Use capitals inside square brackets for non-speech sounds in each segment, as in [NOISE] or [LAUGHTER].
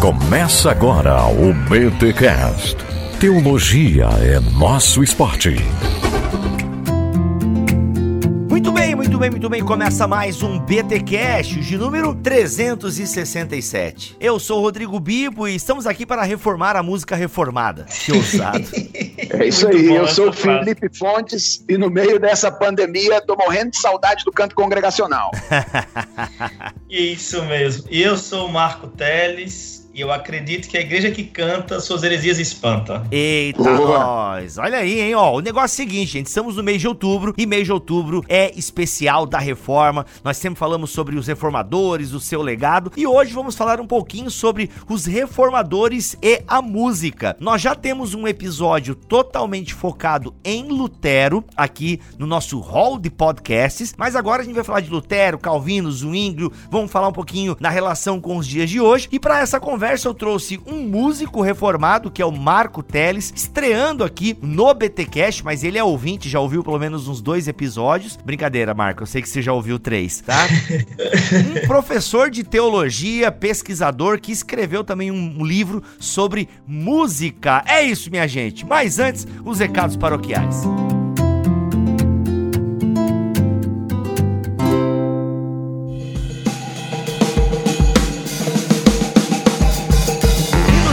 Começa agora o BTCast. Teologia é nosso esporte. Muito bem, muito bem, muito bem. Começa mais um BT Cash de número 367. Eu sou o Rodrigo Bibo e estamos aqui para reformar a música reformada. Que ousado. [LAUGHS] É isso Muito aí, bom eu sou o. Felipe Fontes e no meio dessa pandemia tô morrendo de saudade do canto congregacional. [LAUGHS] Isso mesmo. E eu sou o Marco Teles e eu acredito que a igreja que canta suas heresias espanta. Eita, Boa. nós. Olha aí, hein, ó. O negócio é o seguinte, gente. Estamos no mês de outubro e mês de outubro é especial da reforma. Nós sempre falamos sobre os reformadores, o seu legado e hoje vamos falar um pouquinho sobre os reformadores e a música. Nós já temos um episódio totalmente focado em Lutero aqui no nosso hall de podcasts, mas agora a gente vai falar de Lutero, Calvino, Zwinglio, vamos falar um pouquinho na relação com os dias de hoje. E para essa conversa eu trouxe um músico reformado, que é o Marco Teles, estreando aqui no BTcast, mas ele é ouvinte, já ouviu pelo menos uns dois episódios. Brincadeira, Marco, eu sei que você já ouviu três, tá? [LAUGHS] um professor de teologia, pesquisador, que escreveu também um livro sobre música. É isso, minha gente. Mas antes, os recados paroquiais.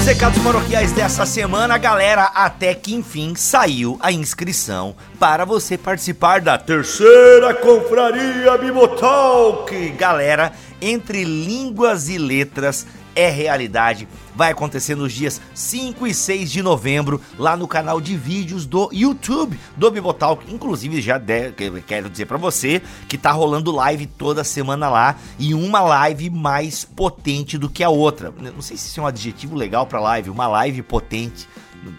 Recados paroquiais dessa semana, galera, até que enfim saiu a inscrição para você participar da terceira confraria Bibotalk. Galera, entre línguas e letras é realidade. Vai acontecer nos dias 5 e 6 de novembro, lá no canal de vídeos do YouTube do Bibotalk. Inclusive, já de- que- quero dizer pra você que tá rolando live toda semana lá e uma live mais potente do que a outra. Não sei se isso é um adjetivo legal pra live, uma live potente.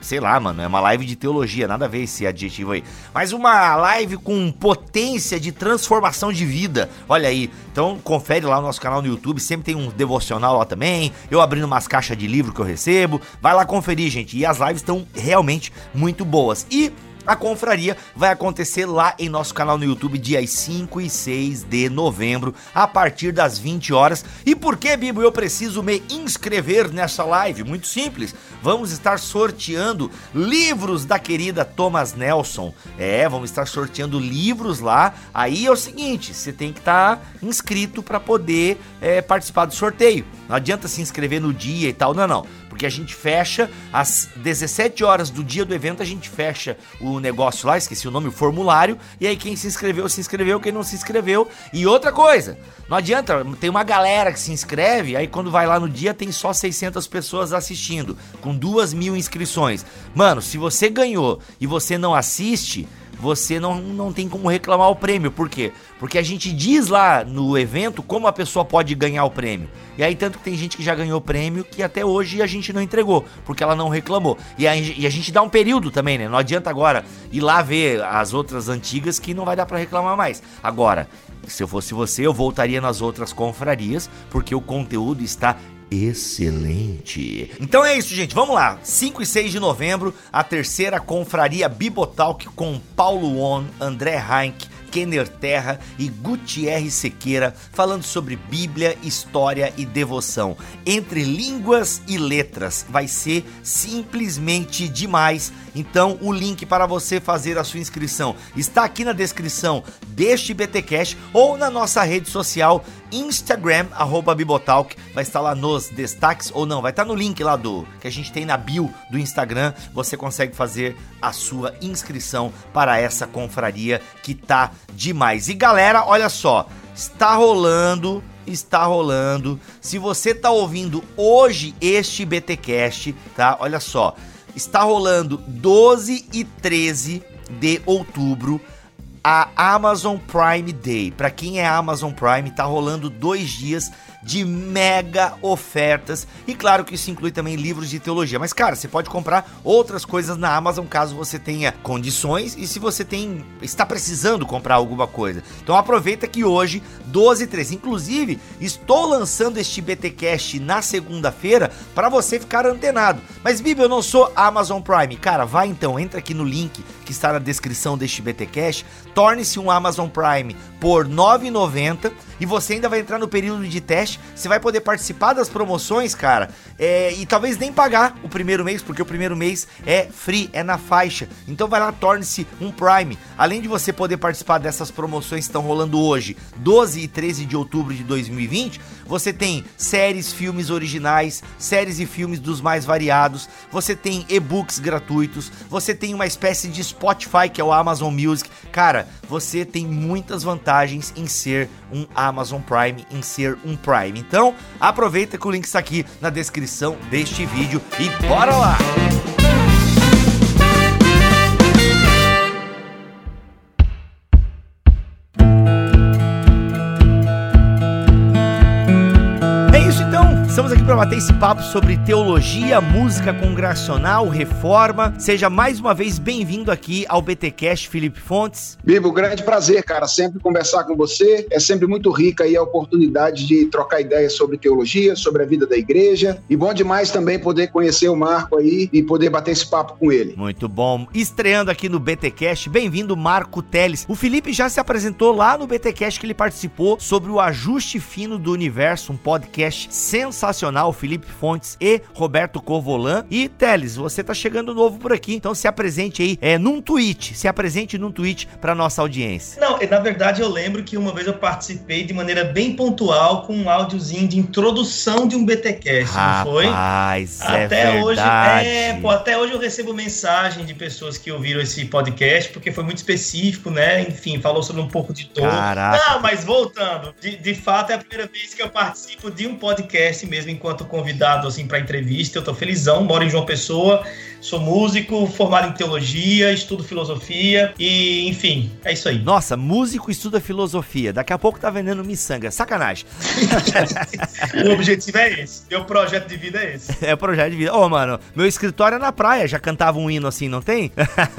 Sei lá, mano, é uma live de teologia, nada a ver esse adjetivo aí. Mas uma live com potência de transformação de vida. Olha aí. Então confere lá no nosso canal no YouTube, sempre tem um devocional lá também. Eu abrindo umas caixas de livro que eu recebo. Vai lá conferir, gente. E as lives estão realmente muito boas. E a confraria vai acontecer lá em nosso canal no YouTube dias 5 e 6 de novembro, a partir das 20 horas. E por que, Bibo, eu preciso me inscrever nessa live? Muito simples. Vamos estar sorteando livros da querida Thomas Nelson. É, vamos estar sorteando livros lá. Aí é o seguinte, você tem que estar inscrito para poder é, participar do sorteio. Não adianta se inscrever no dia e tal, não, não. Porque a gente fecha às 17 horas do dia do evento, a gente fecha o negócio lá, esqueci o nome, o formulário. E aí quem se inscreveu, se inscreveu, quem não se inscreveu. E outra coisa, não adianta, tem uma galera que se inscreve, aí quando vai lá no dia tem só 600 pessoas assistindo, com duas mil inscrições. Mano, se você ganhou e você não assiste, você não, não tem como reclamar o prêmio. Por quê? Porque a gente diz lá no evento como a pessoa pode ganhar o prêmio. E aí, tanto que tem gente que já ganhou prêmio que até hoje a gente não entregou, porque ela não reclamou. E a, e a gente dá um período também, né? Não adianta agora ir lá ver as outras antigas que não vai dar pra reclamar mais. Agora, se eu fosse você, eu voltaria nas outras confrarias, porque o conteúdo está excelente. Então é isso, gente. Vamos lá. 5 e 6 de novembro, a terceira confraria Bibotalk com Paulo On, André Heinck, Kenner Terra e Gutierre Sequeira, falando sobre Bíblia, história e devoção. Entre línguas e letras. Vai ser simplesmente demais. Então, o link para você fazer a sua inscrição está aqui na descrição deste BTcast ou na nossa rede social Instagram, arroba Bibotalk. Vai estar lá nos destaques, ou não, vai estar no link lá do que a gente tem na bio do Instagram. Você consegue fazer a sua inscrição para essa confraria que tá demais. E galera, olha só, está rolando está rolando. Se você tá ouvindo hoje este BTcast, tá? Olha só, está rolando 12 e 13 de outubro a Amazon Prime Day. Para quem é Amazon Prime, tá rolando dois dias de mega ofertas. E claro que isso inclui também livros de teologia. Mas, cara, você pode comprar outras coisas na Amazon caso você tenha condições e se você tem está precisando comprar alguma coisa. Então aproveita que hoje, 12 e 13. Inclusive, estou lançando este BTcast na segunda-feira para você ficar antenado. Mas, Bibi, eu não sou Amazon Prime. Cara, vai então, entra aqui no link que está na descrição deste BTcast, torne-se um Amazon Prime por R$ 9,90 e você ainda vai entrar no período de teste, você vai poder participar das promoções, cara, é, e talvez nem pagar o primeiro mês, porque o primeiro mês é free, é na faixa. Então vai lá, torne-se um Prime. Além de você poder participar dessas promoções que estão rolando hoje, 12 e 13 de outubro de 2020, você tem séries, filmes originais, séries e filmes dos mais variados, você tem e-books gratuitos, você tem uma espécie de Spotify, que é o Amazon Music. Cara, você tem muitas vantagens em ser um Amazon Prime, em ser um Prime. Então, aproveita que o link está aqui na descrição deste vídeo e bora lá! Estamos aqui para bater esse papo sobre teologia, música congregacional, reforma. Seja mais uma vez bem-vindo aqui ao BTcast, Felipe Fontes. Bibo, grande prazer, cara, sempre conversar com você. É sempre muito rica aí a oportunidade de trocar ideias sobre teologia, sobre a vida da igreja. E bom demais também poder conhecer o Marco aí e poder bater esse papo com ele. Muito bom. Estreando aqui no BTcast, bem-vindo Marco Teles. O Felipe já se apresentou lá no BTcast que ele participou sobre o ajuste fino do universo, um podcast sensacional sensacional, Felipe Fontes e Roberto Corvolan. E Teles, você tá chegando novo por aqui, então se apresente aí é, num tweet, se apresente num tweet para nossa audiência. Não, na verdade eu lembro que uma vez eu participei de maneira bem pontual com um áudiozinho de introdução de um BTcast, Rapaz, não foi? É até verdade. hoje, é, pô, até hoje eu recebo mensagem de pessoas que ouviram esse podcast porque foi muito específico, né? Enfim, falou sobre um pouco de todo. Caraca. Não, mas voltando, de, de fato é a primeira vez que eu participo de um podcast mesmo mesmo enquanto convidado assim para entrevista. Eu estou felizão, moro em João Pessoa, sou músico, formado em teologia, estudo filosofia e, enfim, é isso aí. Nossa, músico estuda filosofia. Daqui a pouco tá vendendo miçanga. Sacanagem. [LAUGHS] o objetivo é esse. Meu projeto de vida é esse. É o projeto de vida. Ô, oh, mano, meu escritório é na praia. Já cantava um hino assim, não tem?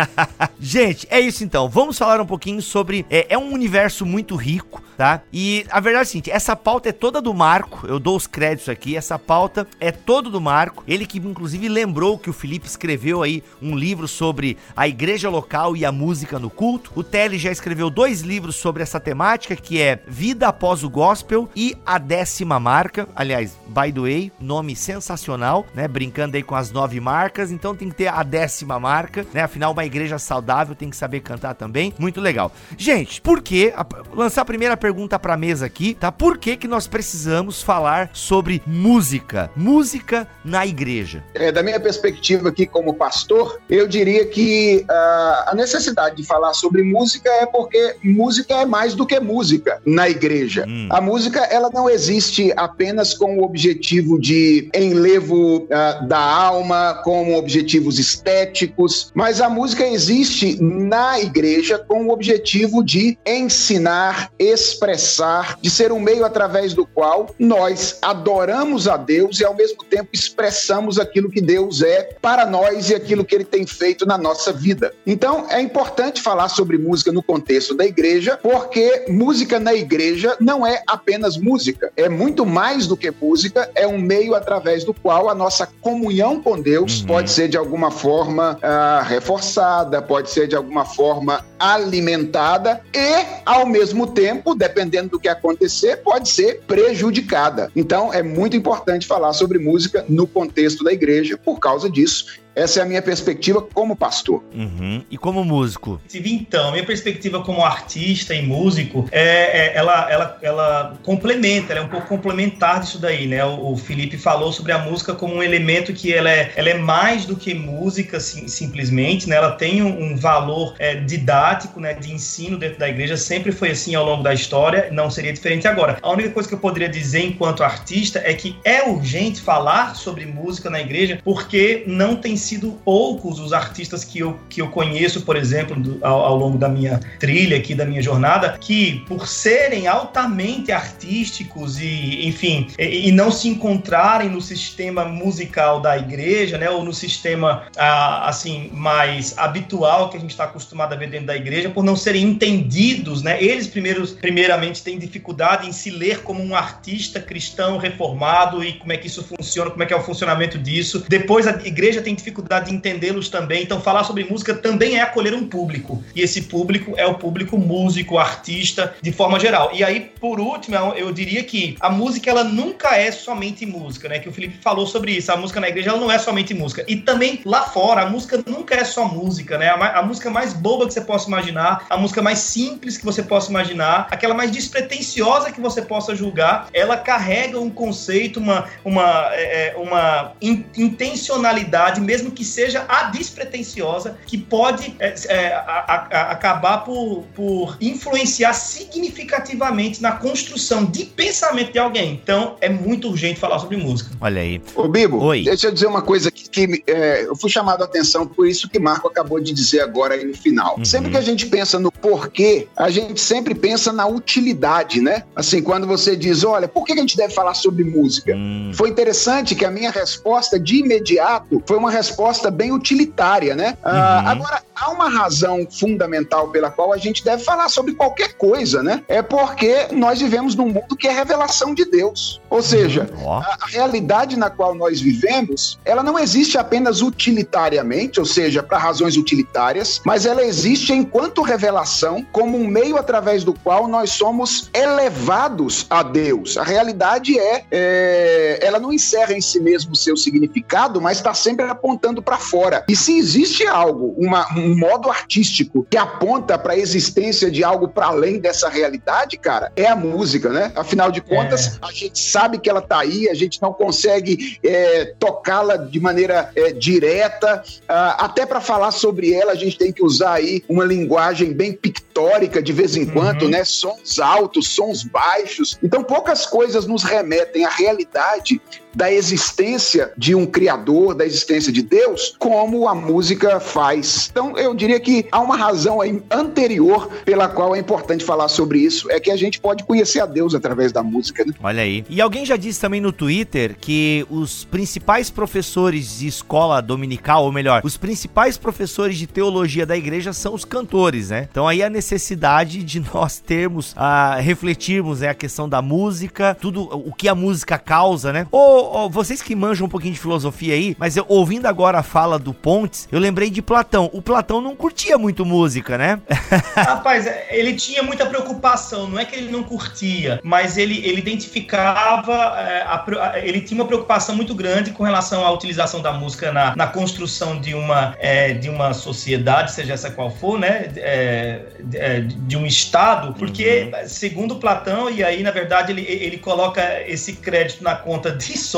[LAUGHS] Gente, é isso então. Vamos falar um pouquinho sobre. É, é um universo muito rico, tá? E a verdade é a seguinte: essa pauta é toda do Marco. Eu dou os créditos aqui. Essa pauta é todo do Marco. Ele que inclusive lembrou que o Felipe escreveu aí um livro sobre a igreja local e a música no culto. O Telly já escreveu dois livros sobre essa temática, que é Vida após o Gospel e A Décima Marca. Aliás, by the way, nome sensacional, né? Brincando aí com as nove marcas. Então tem que ter a décima marca, né? Afinal, uma igreja saudável tem que saber cantar também. Muito legal. Gente, por que? Lançar a primeira pergunta pra mesa aqui, tá? Por que que nós precisamos falar sobre música, música na igreja? É, da minha perspectiva aqui como pastor, eu diria que uh, a necessidade de falar sobre música é porque música é mais do que música na igreja. Hum. A música ela não existe apenas com o objetivo de enlevo uh, da alma, com objetivos estéticos, mas a música existe na igreja com o objetivo de ensinar, expressar, de ser um meio através do qual nós adoramos a Deus e ao mesmo tempo expressamos aquilo que Deus é para nós e aquilo que ele tem feito na nossa vida. Então é importante falar sobre música no contexto da igreja, porque música na igreja não é apenas música, é muito mais do que música, é um meio através do qual a nossa comunhão com Deus uhum. pode ser de alguma forma uh, reforçada, pode ser de alguma forma alimentada e, ao mesmo tempo, dependendo do que acontecer, pode ser prejudicada. Então é muito importante falar sobre música no contexto da igreja por causa disso. Essa é a minha perspectiva como pastor. Uhum. E como músico? Então, minha perspectiva como artista e músico, é, é, ela, ela, ela complementa, ela é um pouco complementar disso daí, né? O, o Felipe falou sobre a música como um elemento que ela é, ela é mais do que música, sim, simplesmente, né? Ela tem um, um valor é, didático, né? De ensino dentro da igreja, sempre foi assim ao longo da história, não seria diferente agora. A única coisa que eu poderia dizer enquanto artista é que é urgente falar sobre música na igreja, porque não tem sido poucos os artistas que eu, que eu conheço, por exemplo, do, ao, ao, longo da minha trilha aqui, da minha jornada, que por serem altamente artísticos e, enfim, e, e não se encontrarem no sistema musical da igreja, né, ou no sistema, ah, assim, mais habitual que a gente está acostumado a ver dentro da igreja, por não serem entendidos, né, eles primeiros, primeiramente têm dificuldade em se ler como um artista cristão reformado e como é que isso funciona, como é que é o funcionamento disso. Depois a igreja tem dificuldade dificuldade de entendê-los também. Então, falar sobre música também é acolher um público. E esse público é o público músico, artista, de forma geral. E aí, por último, eu diria que a música ela nunca é somente música, né? Que o Felipe falou sobre isso. A música na igreja ela não é somente música. E também lá fora, a música nunca é só música, né? A, a música mais boba que você possa imaginar, a música mais simples que você possa imaginar, aquela mais despretensiosa que você possa julgar, ela carrega um conceito, uma, uma, é, é uma in, intencionalidade, mesmo que seja a despretensiosa, que pode é, é, a, a, acabar por, por influenciar significativamente na construção de pensamento de alguém. Então, é muito urgente falar sobre música. Olha aí. Ô, Bibo, Oi. deixa eu dizer uma coisa que, que é, eu fui chamado a atenção por isso que Marco acabou de dizer agora aí no final. Uhum. Sempre que a gente pensa no porquê, a gente sempre pensa na utilidade, né? Assim, quando você diz, olha, por que a gente deve falar sobre música? Uhum. Foi interessante que a minha resposta de imediato foi uma resposta bem utilitária, né? Ah, uhum. agora, há uma razão fundamental pela qual a gente deve falar sobre qualquer coisa, né? É porque nós vivemos num mundo que é revelação de Deus. Ou seja, uhum. a, a realidade na qual nós vivemos, ela não existe apenas utilitariamente, ou seja, para razões utilitárias, mas ela existe enquanto revelação como um meio através do qual nós somos elevados a Deus. A realidade é, é ela não encerra em si mesmo o seu significado, mas está sempre apontando para fora. E se existe algo, uma, um modo artístico que aponta para a existência de algo para além dessa realidade, cara, é a música, né? Afinal de contas, é. a gente sabe que ela está aí, a gente não consegue é, tocá-la de maneira é, direta. Uh, até para falar sobre ela, a gente tem que usar aí uma linguagem bem pictórica de vez em uhum. quando, né? Sons altos, sons baixos. Então, poucas coisas nos remetem à realidade da existência de um criador, da existência de Deus, como a música faz. Então, eu diria que há uma razão anterior pela qual é importante falar sobre isso, é que a gente pode conhecer a Deus através da música. Né? Olha aí. E alguém já disse também no Twitter que os principais professores de escola dominical, ou melhor, os principais professores de teologia da igreja são os cantores, né? Então aí a necessidade de [LAUGHS] nós termos, a refletirmos né, a questão da música, tudo o que a música causa, né? Ou oh, vocês que manjam um pouquinho de filosofia aí, mas eu, ouvindo agora a fala do Pontes, eu lembrei de Platão. O Platão não curtia muito música, né? [LAUGHS] Rapaz, ele tinha muita preocupação. Não é que ele não curtia, mas ele, ele identificava, é, a, ele tinha uma preocupação muito grande com relação à utilização da música na, na construção de uma, é, de uma sociedade, seja essa qual for, né? É, é de um Estado, porque, uhum. segundo Platão, e aí, na verdade, ele, ele coloca esse crédito na conta de Sócrates,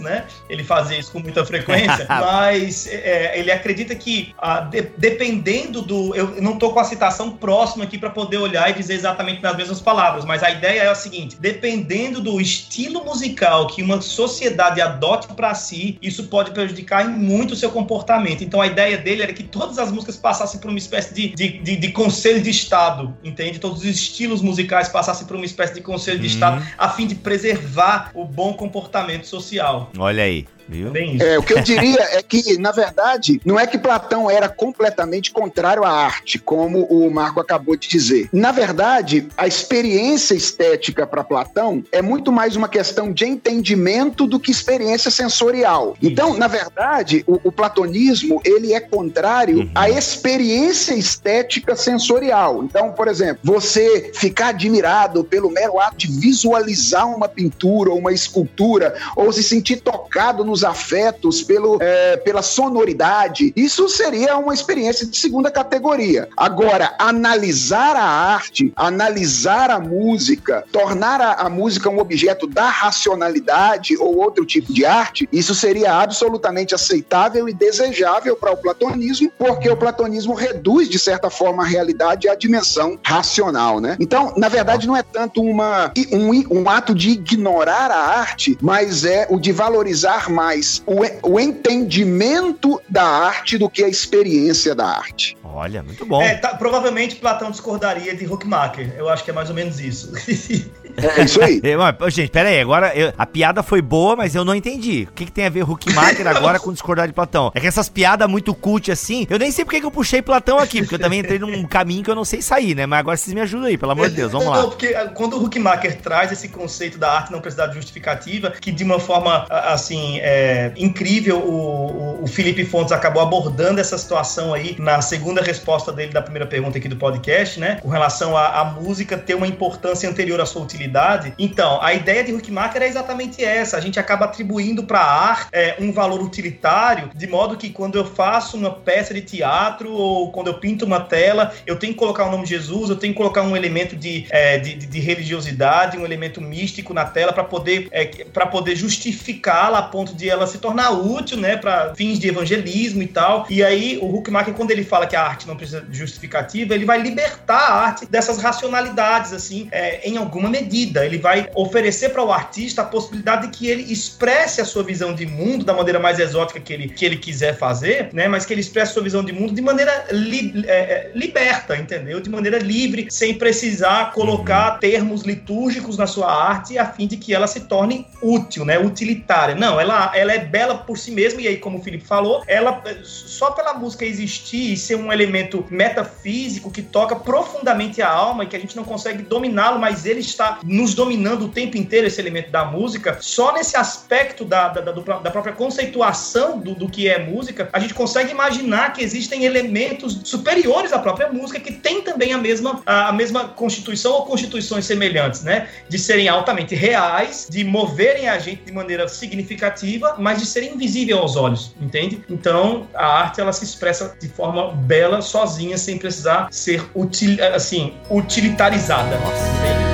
né? Ele fazia isso com muita frequência, [LAUGHS] mas é, ele acredita que ah, de, dependendo do. Eu não estou com a citação próxima aqui para poder olhar e dizer exatamente nas mesmas palavras, mas a ideia é a seguinte: dependendo do estilo musical que uma sociedade adote para si, isso pode prejudicar muito o seu comportamento. Então a ideia dele era que todas as músicas passassem por uma espécie de, de, de, de conselho de Estado, entende? Todos os estilos musicais passassem por uma espécie de conselho de uhum. Estado, a fim de preservar o bom comportamento social. Olha aí. Viu? É, o que eu diria é que, na verdade, não é que Platão era completamente contrário à arte, como o Marco acabou de dizer. Na verdade, a experiência estética para Platão é muito mais uma questão de entendimento do que experiência sensorial. Então, na verdade, o, o platonismo ele é contrário uhum. à experiência estética sensorial. Então, por exemplo, você ficar admirado pelo mero ato de visualizar uma pintura ou uma escultura, ou se sentir tocado nos pelos afetos, pelo, é, pela sonoridade. Isso seria uma experiência de segunda categoria. Agora, analisar a arte, analisar a música, tornar a, a música um objeto da racionalidade ou outro tipo de arte, isso seria absolutamente aceitável e desejável para o platonismo, porque o platonismo reduz, de certa forma, a realidade à dimensão racional, né? Então, na verdade, não é tanto uma, um, um ato de ignorar a arte, mas é o de valorizar mais mais o, o entendimento da arte do que a experiência da arte. Olha, muito bom. É, tá, provavelmente Platão discordaria de Huckmacher. Eu acho que é mais ou menos isso. [LAUGHS] É isso aí. [LAUGHS] mas, gente, pera aí, agora eu, a piada foi boa, mas eu não entendi. O que, que tem a ver Huckmacher [LAUGHS] agora com discordar de Platão? É que essas piadas muito cult assim, eu nem sei porque que eu puxei Platão aqui, porque eu também entrei num caminho que eu não sei sair, né? Mas agora vocês me ajudam aí, pelo amor de Deus, vamos lá. Não, porque ah, quando o Huckmacher traz esse conceito da arte não precisar de justificativa, que de uma forma, ah, assim, é, incrível, o, o, o Felipe Fontes acabou abordando essa situação aí na segunda resposta dele da primeira pergunta aqui do podcast, né? Com relação à música ter uma importância anterior à sua utilidade. Então, a ideia de Huckmacher é exatamente essa. A gente acaba atribuindo para a arte é, um valor utilitário, de modo que quando eu faço uma peça de teatro ou quando eu pinto uma tela, eu tenho que colocar o nome de Jesus, eu tenho que colocar um elemento de, é, de, de, religiosidade, um elemento místico na tela para poder, é, poder justificá-la a ponto de ela se tornar útil, né, para fins de evangelismo e tal. E aí, o Huckmacher, quando ele fala que a arte não precisa de justificativa, ele vai libertar a arte dessas racionalidades, assim, é, em alguma medida. Ele vai oferecer para o artista a possibilidade de que ele expresse a sua visão de mundo da maneira mais exótica que ele, que ele quiser fazer, né? Mas que ele expresse a sua visão de mundo de maneira li, é, é liberta, entendeu? De maneira livre, sem precisar colocar uhum. termos litúrgicos na sua arte a fim de que ela se torne útil, né? Utilitária. Não, ela, ela é bela por si mesma, e aí, como o Felipe falou, ela só pela música existir e ser um elemento metafísico que toca profundamente a alma e que a gente não consegue dominá-lo, mas ele está nos dominando o tempo inteiro, esse elemento da música, só nesse aspecto da, da, da, da própria conceituação do, do que é música, a gente consegue imaginar que existem elementos superiores à própria música que tem também a mesma, a, mesma constituição ou constituições semelhantes, né? De serem altamente reais, de moverem a gente de maneira significativa, mas de serem invisíveis aos olhos, entende? Então, a arte ela se expressa de forma bela, sozinha, sem precisar ser util, assim, utilitarizada. Nossa. Bem,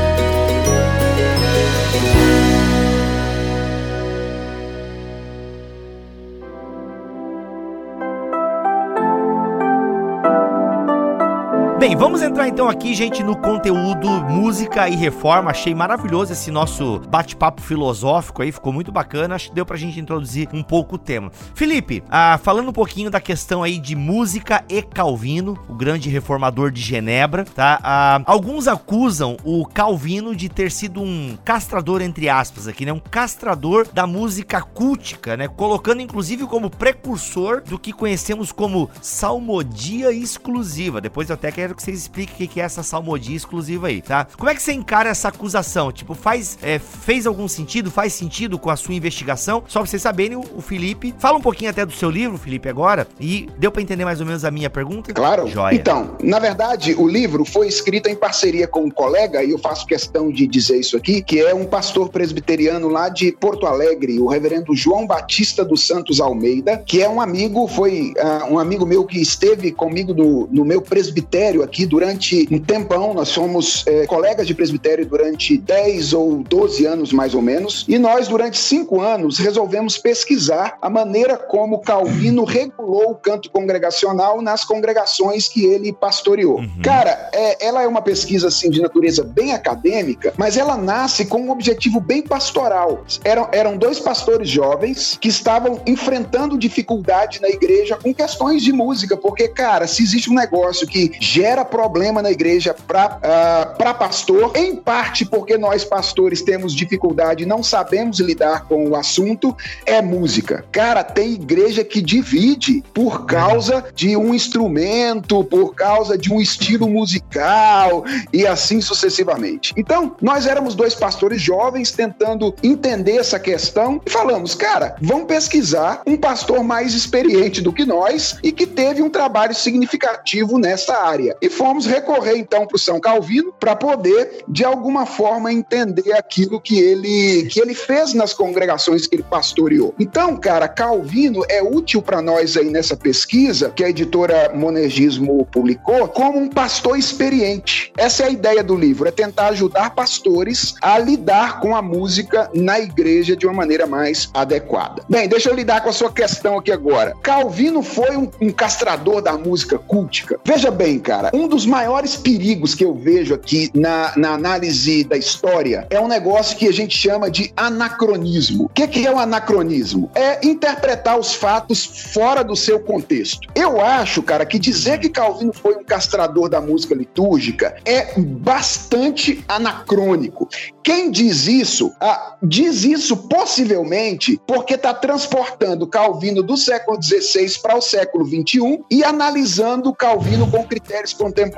vamos entrar então aqui, gente, no conteúdo música e reforma. Achei maravilhoso esse nosso bate-papo filosófico aí, ficou muito bacana. Acho que deu pra gente introduzir um pouco o tema. Felipe, ah, falando um pouquinho da questão aí de música e Calvino, o grande reformador de Genebra, tá? Ah, alguns acusam o Calvino de ter sido um castrador, entre aspas, aqui, né? Um castrador da música cultica, né? Colocando inclusive como precursor do que conhecemos como salmodia exclusiva. Depois eu até quero que vocês expliquem o que é essa salmodia exclusiva aí, tá? Como é que você encara essa acusação? Tipo, faz, é, fez algum sentido? Faz sentido com a sua investigação? Só pra vocês saberem, o, Felipe fala um pouquinho até do seu livro, Felipe, agora, e deu para entender mais ou menos a minha pergunta? Claro. Joia. Então, na verdade, o livro foi escrito em parceria com um colega, e eu faço questão de dizer isso aqui, que é um pastor presbiteriano lá de Porto Alegre, o reverendo João Batista dos Santos Almeida, que é um amigo, foi uh, um amigo meu que esteve comigo no, no meu presbitério aqui durante um tempão. Nós somos é, colegas de presbitério durante 10 ou 12 anos, mais ou menos. E nós, durante cinco anos, resolvemos pesquisar a maneira como Calvino [CLEARS THROAT] regulou o canto congregacional nas congregações que ele pastoreou. Uhum. Cara, é, ela é uma pesquisa assim de natureza bem acadêmica, mas ela nasce com um objetivo bem pastoral. Eram, eram dois pastores jovens que estavam enfrentando dificuldade na igreja com questões de música, porque, cara, se existe um negócio que gera gera problema na igreja para uh, ah, pastor, em parte porque nós pastores temos dificuldade, não sabemos lidar com o assunto, é música. Cara, tem igreja que divide por causa de um instrumento, por causa de um estilo musical e assim sucessivamente. Então, nós éramos dois pastores jovens tentando entender essa questão e falamos, cara, vamos pesquisar um pastor mais experiente do que nós e que teve um trabalho significativo nessa área e fomos recorrer então para o São Calvino para poder, de alguma forma, entender aquilo que ele, que ele fez nas congregações que ele pastoreou. Então, cara, Calvino é útil para nós aí nessa pesquisa que a editora Monergismo publicou como um pastor experiente. Essa é a ideia do livro, é tentar ajudar pastores a lidar com a música na igreja de uma maneira mais adequada. Bem, deixa eu lidar com a sua questão aqui agora. Calvino foi um, um castrador da música cultica. Veja bem, cara, um dos maiores perigos que eu vejo aqui na, na análise da história é um negócio que a gente chama de anacronismo. O que, que é o um anacronismo? É interpretar os fatos fora do seu contexto. Eu acho, cara, que dizer que Calvino foi um castrador da música litúrgica é bastante anacrônico. Quem diz isso, ah, diz isso possivelmente porque está transportando Calvino do século XVI para o século XXI e analisando Calvino com critérios contemporâneos.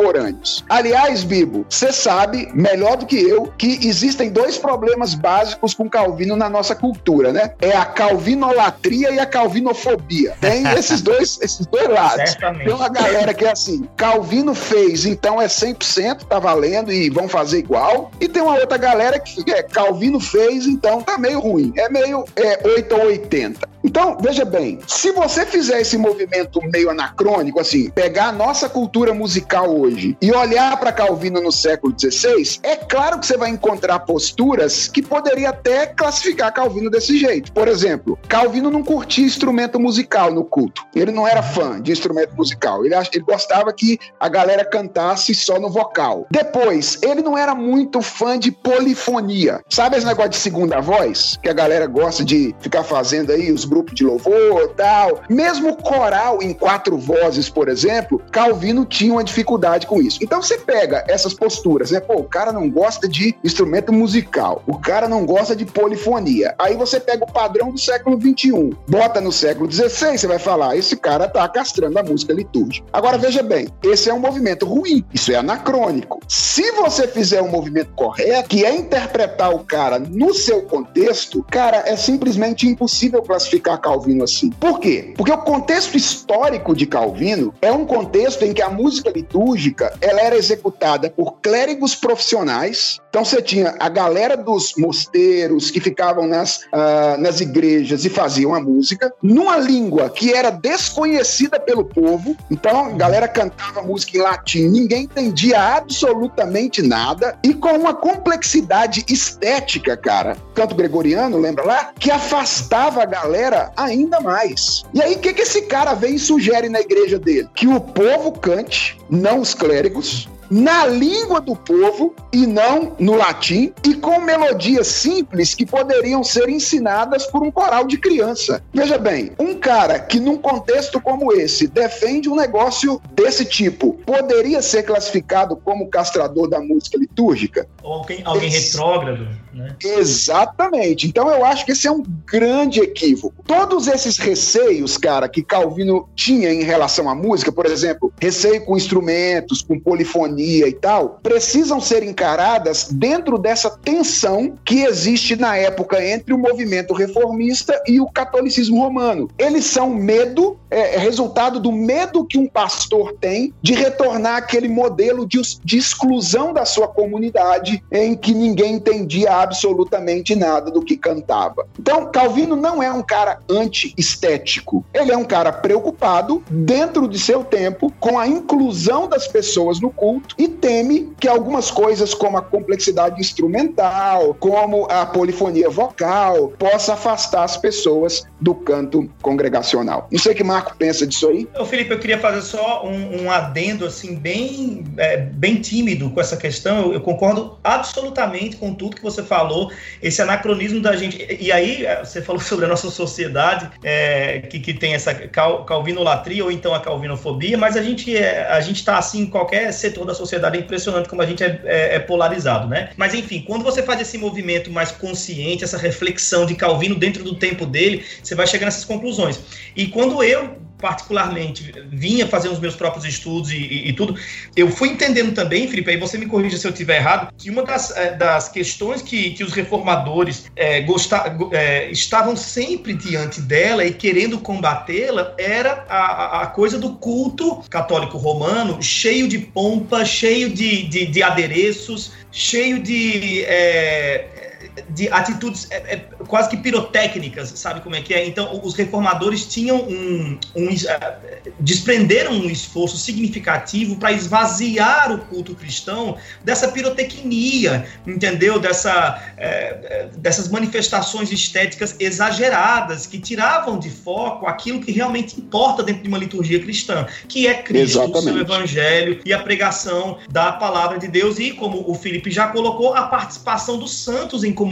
Aliás, Bibo, você sabe melhor do que eu que existem dois problemas básicos com Calvino na nossa cultura, né? É a calvinolatria e a calvinofobia. Tem [LAUGHS] esses dois, esses dois lados. Certamente. Tem uma galera que é assim, Calvino fez, então é 100%, tá valendo e vão fazer igual. E tem uma outra galera que é, Calvino fez, então tá meio ruim. É meio é, 8 ou 80. Então, veja bem, se você fizer esse movimento meio anacrônico, assim, pegar a nossa cultura musical hoje e olhar para Calvino no século XVI, é claro que você vai encontrar posturas que poderia até classificar Calvino desse jeito. Por exemplo, Calvino não curtia instrumento musical no culto. Ele não era fã de instrumento musical. Ele, ele gostava que a galera cantasse só no vocal. Depois, ele não era muito fã de polifonia. Sabe esse negócio de segunda voz? Que a galera gosta de ficar fazendo aí os grupo de louvor tal. Mesmo coral em quatro vozes, por exemplo, Calvino tinha uma dificuldade com isso. Então você pega essas posturas, né? Pô, o cara não gosta de instrumento musical, o cara não gosta de polifonia. Aí você pega o padrão do século XXI, bota no século XVI, você vai falar, esse cara tá castrando a música litúrgica. Agora veja bem, esse é um movimento ruim, isso é anacrônico. Se você fizer um movimento correto, que é interpretar o cara no seu contexto, cara, é simplesmente impossível classificar Calvino assim. Por quê? Porque o contexto histórico de Calvino é um contexto em que a música litúrgica ela era executada por clérigos profissionais. Então você tinha a galera dos mosteiros que ficavam nas, uh, nas igrejas e faziam a música numa língua que era desconhecida pelo povo. Então a galera cantava música em latim, ninguém entendia absolutamente nada e com uma complexidade estética, cara. Canto gregoriano, lembra lá? Que afastava a galera ainda mais. E aí, o que, que esse cara vem e sugere na igreja dele? Que o povo cante, não os clérigos, na língua do povo e não no latim, e com melodias simples que poderiam ser ensinadas por um coral de criança. Veja bem, um cara que num contexto como esse defende um negócio desse tipo, poderia ser classificado como castrador da música litúrgica? Ou alguém, alguém esse... retrógrado, né? Exatamente. Então eu acho que esse é um grande equívoco. Todos esses receios, cara, que Calvino tinha em relação à música, por exemplo, receio com instrumentos, com polifonia, e tal, precisam ser encaradas dentro dessa tensão que existe na época entre o movimento reformista e o catolicismo romano. Eles são medo, é, é resultado do medo que um pastor tem de retornar aquele modelo de, de exclusão da sua comunidade em que ninguém entendia absolutamente nada do que cantava. Então, Calvino não é um cara anti-estético. Ele é um cara preocupado, dentro de seu tempo, com a inclusão das pessoas no culto e teme que algumas coisas, como a complexidade instrumental, como a polifonia vocal, possa afastar as pessoas do canto congregacional. Não sei o que Marco pensa disso aí. Ô, Felipe, eu queria fazer só um, um adendo assim bem, é, bem tímido com essa questão. Eu, eu, concordo absolutamente com tudo que você falou. Esse anacronismo da gente. E, e aí, é, você falou [LAUGHS] sobre a nossa sociedade é, que, que tem essa cal, calvinolatria ou então a calvinofobia, mas a gente é, a gente está assim em qualquer setor da sociedade é impressionante como a gente é, é, é, polarizado, né? Mas enfim, quando você faz esse movimento mais consciente, essa reflexão de Calvino dentro do tempo dele, você vai chegar nessas conclusões. E quando eu particularmente vinha fazer os meus próprios estudos e, e, e, tudo, eu fui entendendo também, Felipe, aí você me corrija se eu estiver errado, que uma das, é, das questões que, que os reformadores é, gostar, é, estavam sempre diante dela e querendo combatê-la era a, a coisa do culto católico romano cheio de pompa, cheio de, de, de adereços, cheio de é, de atitudes é, é, quase que pirotécnicas, sabe como é que é? Então, os reformadores tinham um, um uh, desprenderam um esforço significativo para esvaziar o culto cristão dessa pirotecnia, entendeu? Dessa, é, dessas manifestações estéticas exageradas que tiravam de foco aquilo que realmente importa dentro de uma liturgia cristã, que é Cristo, Exatamente. o seu evangelho e a pregação da palavra de Deus e, como o Felipe já colocou, a participação dos santos em comunidade,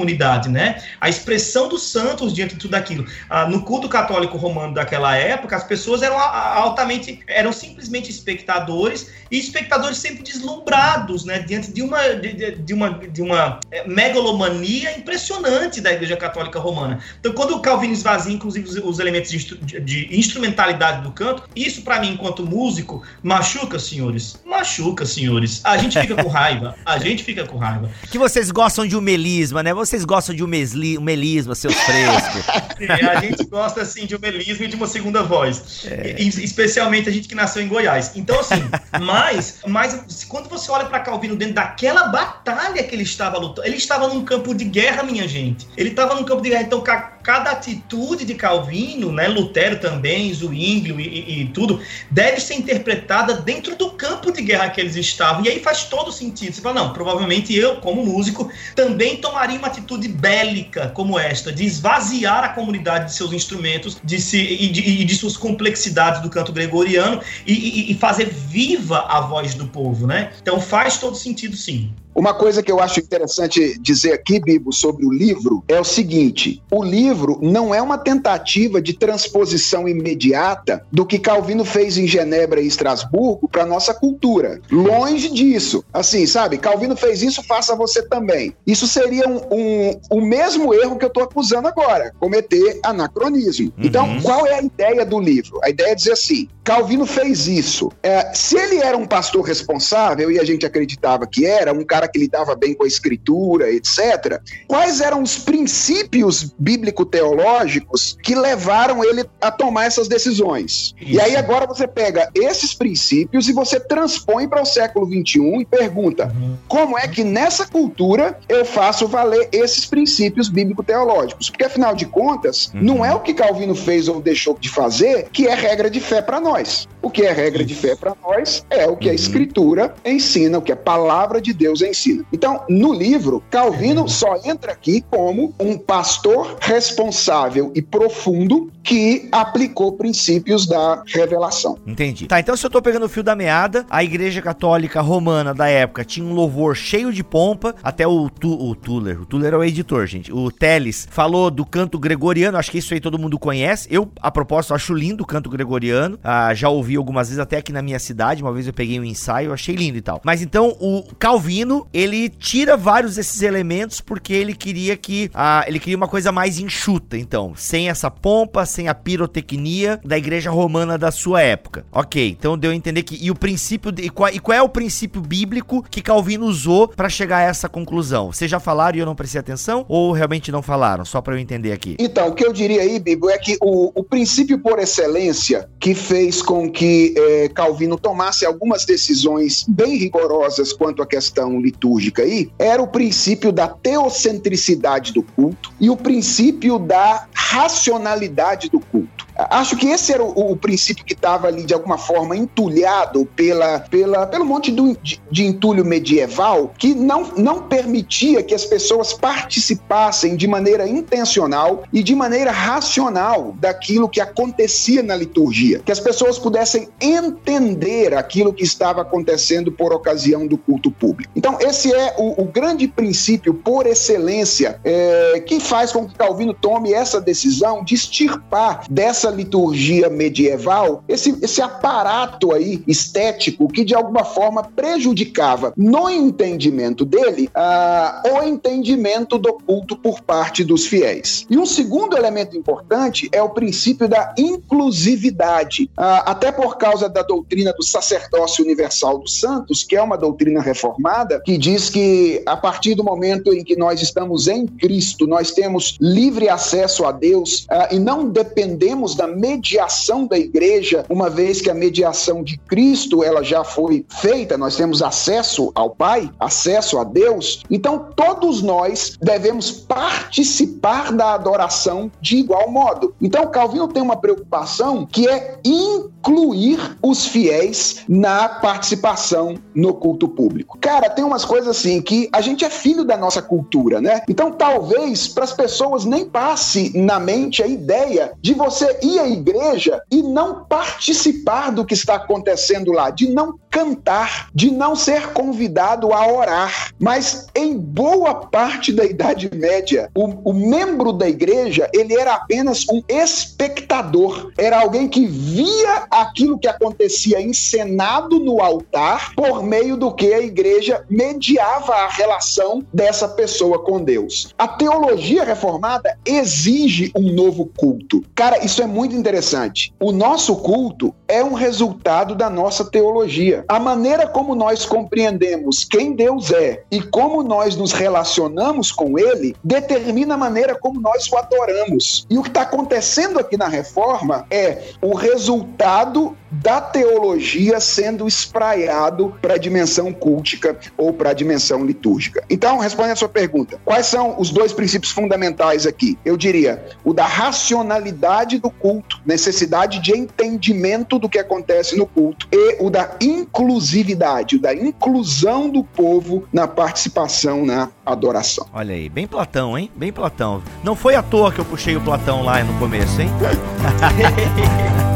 né? A expressão dos santos diante de tudo aquilo. Ah, no culto católico romano daquela época, as pessoas eram altamente, eram simplesmente espectadores e espectadores sempre deslumbrados, né? Diante de uma, de, de uma, de uma é, megalomania impressionante da Igreja Católica Romana. Então, quando o Calvino esvazia, inclusive, os, os elementos de, de, instrumentalidade do canto, isso para mim, enquanto músico, machuca, senhores. Machuca, senhores. A gente fica com raiva. A gente fica com raiva. Que vocês gostam de um melisma, né? Vocês gostam de um, mesli, um melisma, seus frescos. Sim, [LAUGHS] a gente gosta, assim, de um melisma e de uma segunda voz. É. E, especialmente a gente que nasceu em Goiás. Então, assim, [LAUGHS] mas, mas quando você olha para Calvino dentro daquela batalha que ele estava lutando, ele estava num campo de guerra, minha gente. Ele estava num campo de guerra. Então, cada atitude de Calvino, né, Lutero também, Zwinglio e, e, e tudo, deve ser interpretada dentro do campo de guerra que eles estavam. E aí faz todo sentido. Você fala, não, provavelmente eu, como músico, também tomaria uma atitude bélica como esta, de esvaziar a comunidade de seus instrumentos de se, e, de, e de suas complexidades do canto gregoriano e, e fazer viva a voz do povo, né? Então faz todo sentido, sim. Uma coisa que eu acho interessante dizer aqui, Bibo, sobre o livro é o seguinte: o livro não é uma tentativa de transposição imediata do que Calvino fez em Genebra e Estrasburgo para nossa cultura. Longe disso. Assim, sabe? Calvino fez isso, faça você também. Isso seria um, um, o mesmo erro que eu estou acusando agora, cometer anacronismo. Uhum. Então, qual é a ideia do livro? A ideia é dizer assim: Calvino fez isso. É, se ele era um pastor responsável, e a gente acreditava que era, um cara que lidava bem com a escritura, etc., quais eram os princípios bíblico-teológicos que levaram ele a tomar essas decisões? Isso. E aí agora você pega esses princípios e você transpõe para o século XXI e pergunta: uhum. como é que nessa cultura eu faço valer esses princípios bíblico-teológicos? Porque afinal de contas, uhum. não é o que Calvino fez ou deixou de fazer que é regra de fé para nós. O que é regra de fé para nós é o que a uhum. Escritura ensina, o que a palavra de Deus ensina. Então, no livro, Calvino uhum. só entra aqui como um pastor responsável e profundo que aplicou princípios da revelação. Entendi. Tá, então se eu tô pegando o fio da meada, a Igreja Católica Romana da época tinha um louvor cheio de pompa, até o, tu, o Tuller, o Tuller é o editor, gente, o Teles falou do canto gregoriano, acho que isso aí todo mundo conhece. Eu, a propósito, acho lindo o canto gregoriano. Ah, já ouvi algumas vezes até aqui na minha cidade. Uma vez eu peguei um ensaio, achei lindo e tal. Mas então o Calvino, ele tira vários desses elementos porque ele queria que ah, ele queria uma coisa mais enxuta, então, sem essa pompa, sem a pirotecnia da igreja romana da sua época. OK, então deu a entender que e o princípio de, e, qual, e qual é o princípio bíblico que Calvino usou para chegar a essa conclusão? Vocês já falaram e eu não prestei atenção ou realmente não falaram? Só para eu entender aqui. Então, o que eu diria aí, Bibo, é que o, o princípio por excelência que fez com que é, Calvino tomasse algumas decisões bem rigorosas quanto à questão litúrgica aí, era o princípio da teocentricidade do culto e o princípio da racionalidade do culto. Acho que esse era o, o princípio que estava ali, de alguma forma, entulhado pela, pela, pelo monte do, de, de, entulho medieval que não, não permitia que as pessoas participassem de maneira intencional e de maneira racional daquilo que acontecia na liturgia. Que as pessoas pudessem entender aquilo que estava acontecendo por ocasião do culto público. Então, esse é o, o grande princípio por excelência é, que faz com que Calvino tome essa decisão de extirpar dessa essa liturgia medieval, esse, esse aparato aí estético que de alguma forma prejudicava no entendimento dele ah, o entendimento do culto por parte dos fiéis. E um segundo elemento importante é o princípio da inclusividade, até por causa da doutrina do sacerdócio universal dos santos, que é uma doutrina reformada, que diz que a partir do momento em que nós estamos em Cristo, nós temos livre acesso a Deus e não dependemos Da mediação da igreja, uma vez que a mediação de Cristo ela já foi feita, nós temos acesso ao Pai, acesso a Deus. Então todos nós devemos participar da adoração de igual modo. Então Calvino tem uma preocupação que é incluir os fiéis na participação no culto público. Cara, tem umas coisas assim que a gente é filho da nossa cultura, né? Então talvez para as pessoas nem passe na mente a ideia de você ir à igreja e não participar do que está acontecendo lá, de não cantar, de não ser convidado a orar. Mas em boa parte da Idade Média, o, o membro da igreja ele era apenas um espectador, era alguém que via aquilo que acontecia encenado no altar por meio do que a igreja mediava a relação dessa pessoa com Deus. A teologia reformada exige um novo culto. Cara, isso é muito interessante. O nosso culto é um resultado da nossa teologia. A maneira como nós compreendemos quem Deus é e como nós nos relacionamos com Ele determina a maneira como nós o adoramos. E o que está acontecendo aqui na reforma é o resultado da teologia sendo espraiado para a dimensão cultica ou para a dimensão litúrgica. Então, respondendo a sua pergunta, quais são os dois princípios fundamentais aqui? Eu diria o da racionalidade do culto, necessidade de entendimento do que acontece no culto, e o da inclusividade, o da inclusão do povo na participação na adoração. Olha aí, bem Platão, hein? Bem Platão. Não foi à toa que eu puxei o Platão lá no começo, hein? [LAUGHS]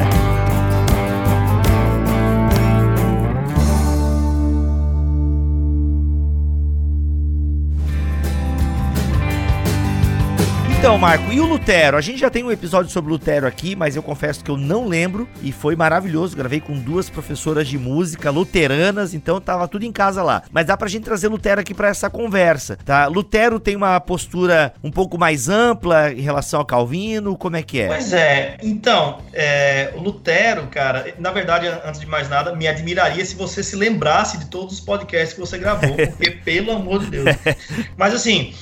Então, Marco, e o Lutero? A gente já tem um episódio sobre Lutero aqui, mas eu confesso que eu não lembro e foi maravilhoso. Gravei com duas professoras de música luteranas, então tava tudo em casa lá. Mas dá pra gente trazer Lutero aqui para essa conversa, tá? Lutero tem uma postura um pouco mais ampla em relação ao Calvino, como é que é? Pois é, então, é, o Lutero, cara, na verdade, antes de mais nada, me admiraria se você se lembrasse de todos os podcasts que você gravou, [LAUGHS] porque pelo amor de Deus. Mas assim,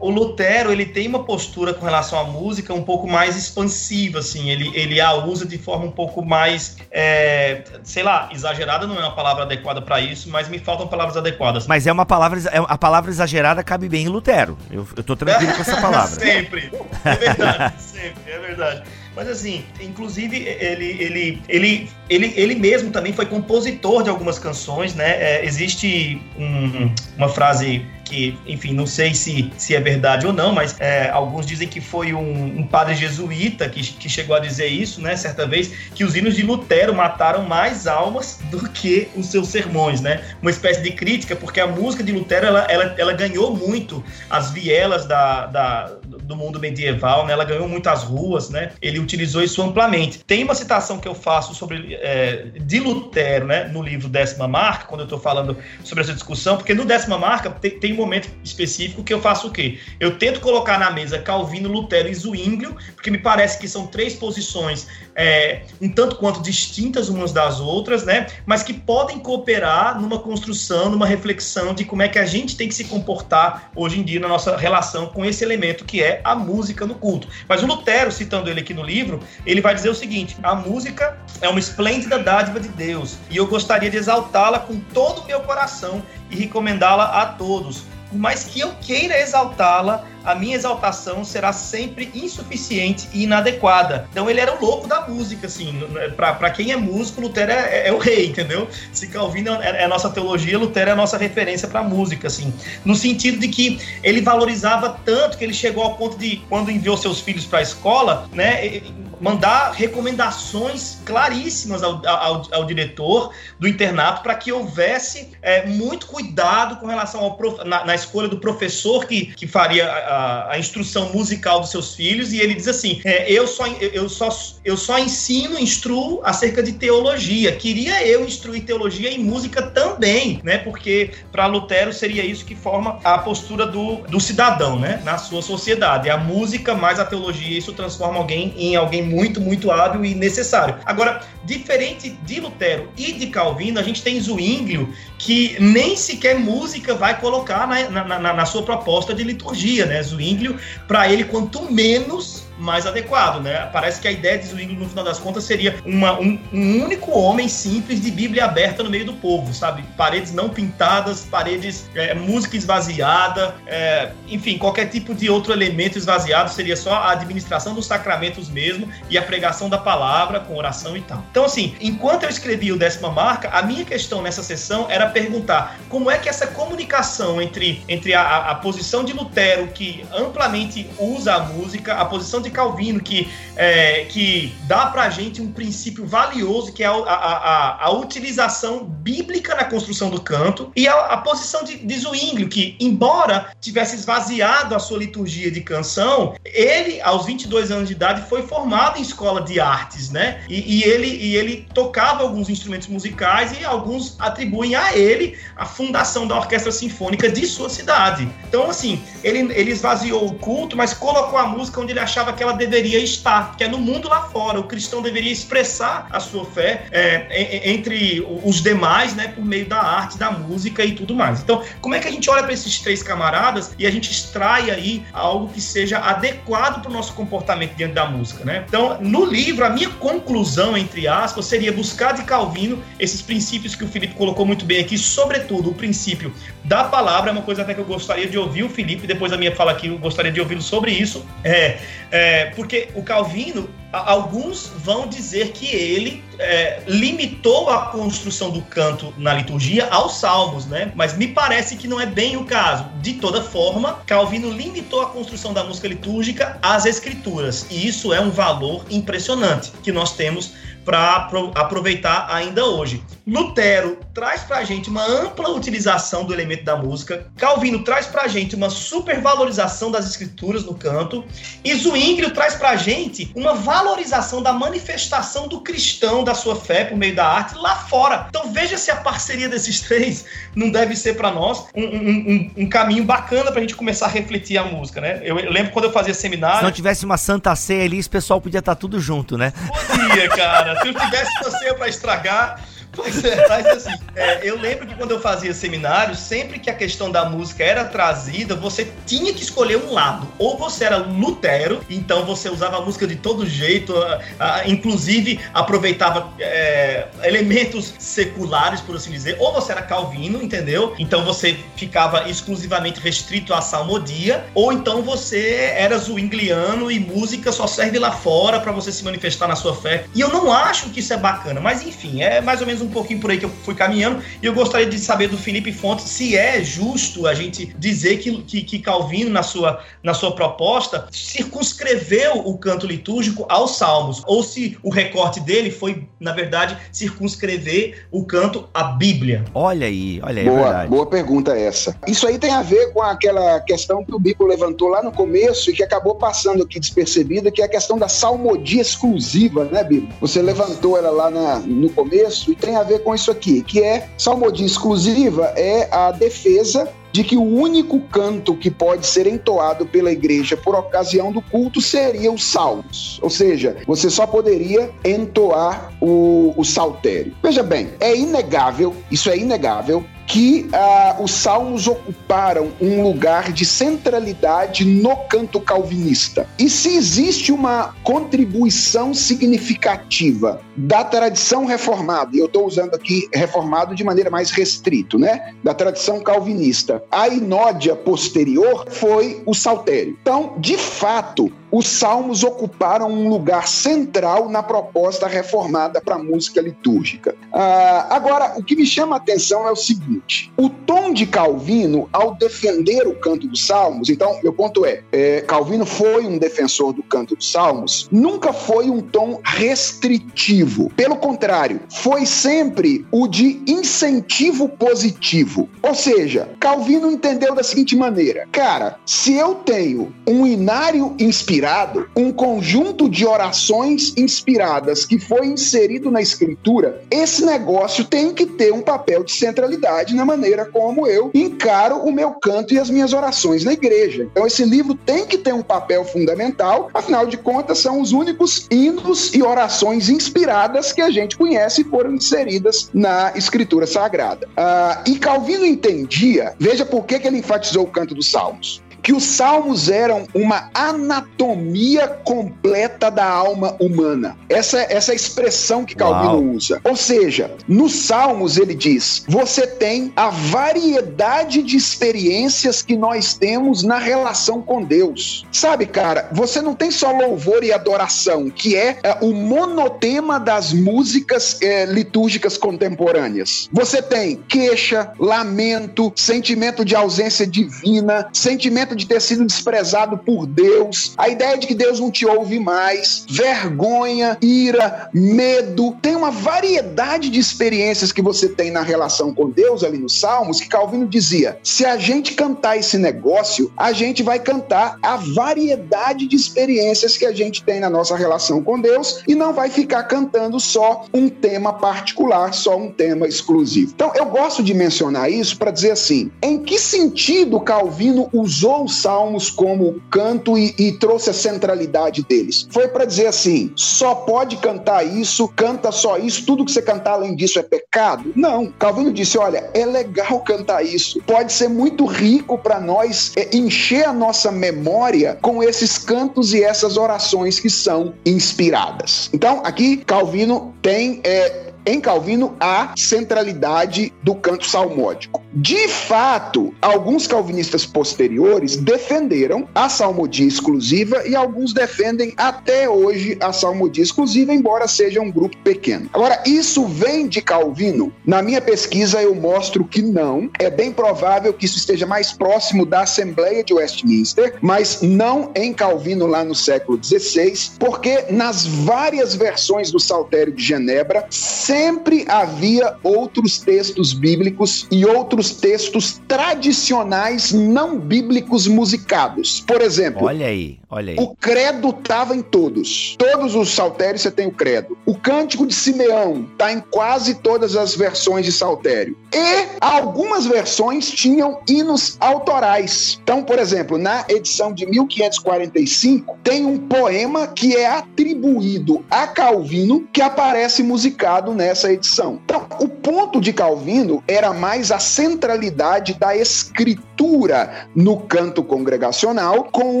o Lutero, ele tem uma postura com relação à música um pouco mais expansiva, assim, ele, ele a usa de forma um pouco mais, é, sei lá, exagerada não é uma palavra adequada para isso, mas me faltam palavras adequadas. Mas é uma palavra, é, a palavra exagerada cabe bem em Lutero, eu, eu tô tranquilo com essa [LAUGHS] palavra. sempre, é verdade, [LAUGHS] sempre, é verdade. Mas assim, inclusive ele, ele, ele, ele, ele mesmo também foi compositor de algumas canções, né? É, existe um, uma frase que, enfim, não sei se, se é verdade ou não, mas é, alguns dizem que foi um, um, padre jesuíta que, que chegou a dizer isso, né, certa vez, que os hinos de Lutero mataram mais almas do que os seus sermões, né? Uma espécie de crítica, porque a música de Lutero, ela, ela, ela ganhou muito as vielas da, da, do mundo medieval, né? Ela ganhou muito as ruas, né? Ele utilizou isso amplamente. Tem uma citação que eu faço sobre é, de Lutero, né, no livro Décima Marca, quando eu estou falando sobre essa discussão, porque no Décima Marca tem, tem momento específico que eu faço o quê? Eu tento colocar na mesa Calvino, Lutero e Zwinglio, porque me parece que são três posições é, um tanto quanto distintas umas das outras, né? Mas que podem cooperar numa construção, numa reflexão de como é que a gente tem que se comportar hoje em dia na nossa relação com esse elemento que é a música no culto. Mas o Lutero, citando ele aqui no livro, ele vai dizer o seguinte: a música é uma esplêndida dádiva de Deus e eu gostaria de exaltá-la com todo o meu coração e recomendá-la a todos por mais que eu queira exaltá-la, a minha exaltação será sempre insuficiente e inadequada. Então ele era o louco da música, assim. Para quem é músico, Lutero é, é, o rei, entendeu? Se Calvino é, é nossa teologia, Lutero é a nossa referência para música, assim. No sentido de que ele valorizava tanto que ele chegou ao ponto de, quando enviou seus filhos para a escola, né, mandar recomendações claríssimas ao, ao, ao diretor do internato para que houvesse é, muito cuidado com relação prof, na, na, escolha do professor que, que faria a, a, instrução musical dos seus filhos. E ele diz assim é, eu só eu só eu só ensino instruo acerca de teologia. Queria eu instruir teologia e música também né? Porque para Lutero seria isso que forma a postura do, do cidadão né? Na sua sociedade. A música mais a teologia isso transforma alguém em alguém muito, muito hábil e necessário. Agora, diferente de Lutero e de Calvino, a gente tem Zwinglio, que nem sequer música vai colocar na, na, na, na sua proposta de liturgia, né? Zwinglio, para ele, quanto menos mais adequado, né? Parece que a ideia de Zwingli, no final das contas, seria uma, um, um, único homem simples de Bíblia aberta no meio do povo, sabe? Paredes não pintadas, paredes, é, música esvaziada, é, enfim, qualquer tipo de outro elemento esvaziado seria só a administração dos sacramentos mesmo e a pregação da palavra com oração e tal. Então, assim, enquanto eu escrevi o décima marca, a minha questão nessa sessão era perguntar como é que essa comunicação entre, entre a, a posição de Lutero, que amplamente usa a música, a posição de Calvino, que, é, que dá pra gente um princípio valioso, que é a, a, a utilização bíblica na construção do canto, e a, a posição de, de Zwinglio, que, embora tivesse esvaziado a sua liturgia de canção, ele, aos 22 anos de idade, foi formado em escola de artes, né? E, e ele, e ele tocava alguns instrumentos musicais e alguns atribuem a ele a fundação da orquestra sinfônica de sua cidade. Então, assim, ele, ele esvaziou o culto, mas colocou a música onde ele achava que ela deveria estar, que é no mundo lá fora. O cristão deveria expressar a sua fé é, entre os demais, né, por meio da arte, da música e tudo mais. Então, como é que a gente olha para esses três camaradas e a gente extrai aí algo que seja adequado para o nosso comportamento diante da música, né? Então, no livro, a minha conclusão, entre aspas, seria buscar de Calvino esses princípios que o Felipe colocou muito bem aqui, sobretudo o princípio da palavra, é uma coisa até que eu gostaria de ouvir o Felipe, depois da minha fala aqui, eu gostaria de ouvi-lo sobre isso, é, é, porque o Calvino, alguns vão dizer que ele é, limitou a construção do canto na liturgia aos salmos, né? Mas me parece que não é bem o caso. De toda forma, Calvino limitou a construção da música litúrgica às escrituras, e isso é um valor impressionante que nós temos para aproveitar ainda hoje. Lutero traz para a gente uma ampla utilização do elemento da música, Calvino traz para a gente uma supervalorização das escrituras no canto, e Zwinglio traz para a gente uma valorização da manifestação do cristão, da sua fé por meio da arte lá fora. Então veja se a parceria desses [LAUGHS] três não deve ser para nós um, um, um, um, caminho bacana para a gente começar a refletir a música, né? Eu, lembro quando eu fazia seminário... Se não tivesse uma santa ceia ali, esse pessoal podia estar tá tudo junto, né? Podia, cara. Se eu tivesse ceia para estragar Pois é, mas assim, é, eu lembro que quando eu fazia seminário, sempre que a questão da música era trazida, você tinha que escolher um lado. Ou você era Lutero, então você usava a música de todo jeito, a, a, inclusive aproveitava é, elementos seculares, por assim dizer. Ou você era Calvino, entendeu? Então você ficava exclusivamente restrito à salmodia. Ou então você era zwingliano e música só serve lá fora para você se manifestar na sua fé. E eu não acho que isso é bacana, mas enfim, é mais ou menos um pouquinho por aí que eu fui caminhando, e eu gostaria de saber do Felipe Fontes se é justo a gente dizer que, que, que Calvino, na sua, na sua proposta, circunscreveu o canto litúrgico aos salmos, ou se o recorte dele foi, na verdade, circunscrever o canto à Bíblia. Olha aí, olha aí, boa, é boa pergunta essa. Isso aí tem a ver com aquela questão que o Bico levantou lá no começo e que acabou passando aqui despercebida, que é a questão da salmodia exclusiva, né, Bico? Você levantou ela lá na, no começo e tem tem a ver com isso aqui, que é salmodia exclusiva é a defesa de que o único canto que pode ser entoado pela igreja por ocasião do culto seria os salmos. Ou seja, você só poderia entoar o, o saltério. Veja bem, é inegável, isso é inegável, que ah, os salmos ocuparam um lugar de centralidade no canto calvinista. E se existe uma contribuição significativa da tradição reformada, e eu estou usando aqui reformado de maneira mais restrito, né? Da tradição calvinista, a inódia posterior foi o saltério. Então, de fato, os salmos ocuparam um lugar central na proposta reformada para a música litúrgica. Ah, agora, o que me chama a atenção é o seguinte: o tom de Calvino, ao defender o canto dos salmos, então, meu ponto é, é Calvino foi um defensor do canto dos salmos, nunca foi um tom restritivo. Pelo contrário, foi sempre o de incentivo positivo. Ou seja, Calvino entendeu da seguinte maneira: cara, se eu tenho um inário inspirado, um conjunto de orações inspiradas que foi inserido na escritura, esse negócio tem que ter um papel de centralidade na maneira como eu encaro o meu canto e as minhas orações na igreja. Então esse livro tem que ter um papel fundamental, afinal de contas são os únicos hinos e orações inspiradas que a gente conhece e foram inseridas na escritura sagrada. Ah, e Calvino entendia, veja por que, que ele enfatizou o canto dos salmos. Que os salmos eram uma anatomia completa da alma humana. Essa, essa é expressão que Calvino Uau. usa. Ou seja, nos salmos ele diz: você tem a variedade de experiências que nós temos na relação com Deus. Sabe, cara, você não tem só louvor e adoração, que é, é o monotema das músicas é, litúrgicas contemporâneas. Você tem queixa, lamento, sentimento de ausência divina, sentimento de ter sido desprezado por Deus, a ideia de que Deus não te ouve mais, vergonha, ira, medo. Tem uma variedade de experiências que você tem na relação com Deus ali nos Salmos que Calvino dizia: se a gente cantar esse negócio, a gente vai cantar a variedade de experiências que a gente tem na nossa relação com Deus e não vai ficar cantando só um tema particular, só um tema exclusivo. Então, eu gosto de mencionar isso para dizer assim: em que sentido Calvino usou os salmos como canto e, e trouxe a centralidade deles? Foi para dizer assim: só pode cantar isso, canta só isso, tudo que você cantar além disso é pecado? Não. Calvino disse: olha, é legal [LAUGHS] cantar isso, pode ser muito rico para nós é, encher a nossa memória com esses cantos e essas orações que são inspiradas. Então, aqui Calvino tem é, em Calvino a centralidade do canto salmódico. De fato, alguns calvinistas posteriores defenderam a salmodia exclusiva e alguns defendem até hoje a salmodia exclusiva, embora seja um grupo pequeno. Agora, isso vem de Calvino? Na minha pesquisa, eu mostro que não. É bem provável que isso esteja mais próximo da Assembleia de Westminster, mas não em Calvino lá no século XVI, porque nas várias versões do Saltério de Genebra, sempre havia outros textos bíblicos e outros textos tradicionais não bíblicos musicados. Por exemplo, olha aí, olha aí. O credo estava em todos. Todos os saltérios você tem o credo. O cântico de Simeão está em quase todas as versões de saltério. E algumas versões tinham hinos autorais. Então, por exemplo, na edição de 1545 tem um poema que é atribuído a Calvino que aparece musicado nessa edição. Então, o ponto de Calvino era mais a centralidade da escritura no canto congregacional, com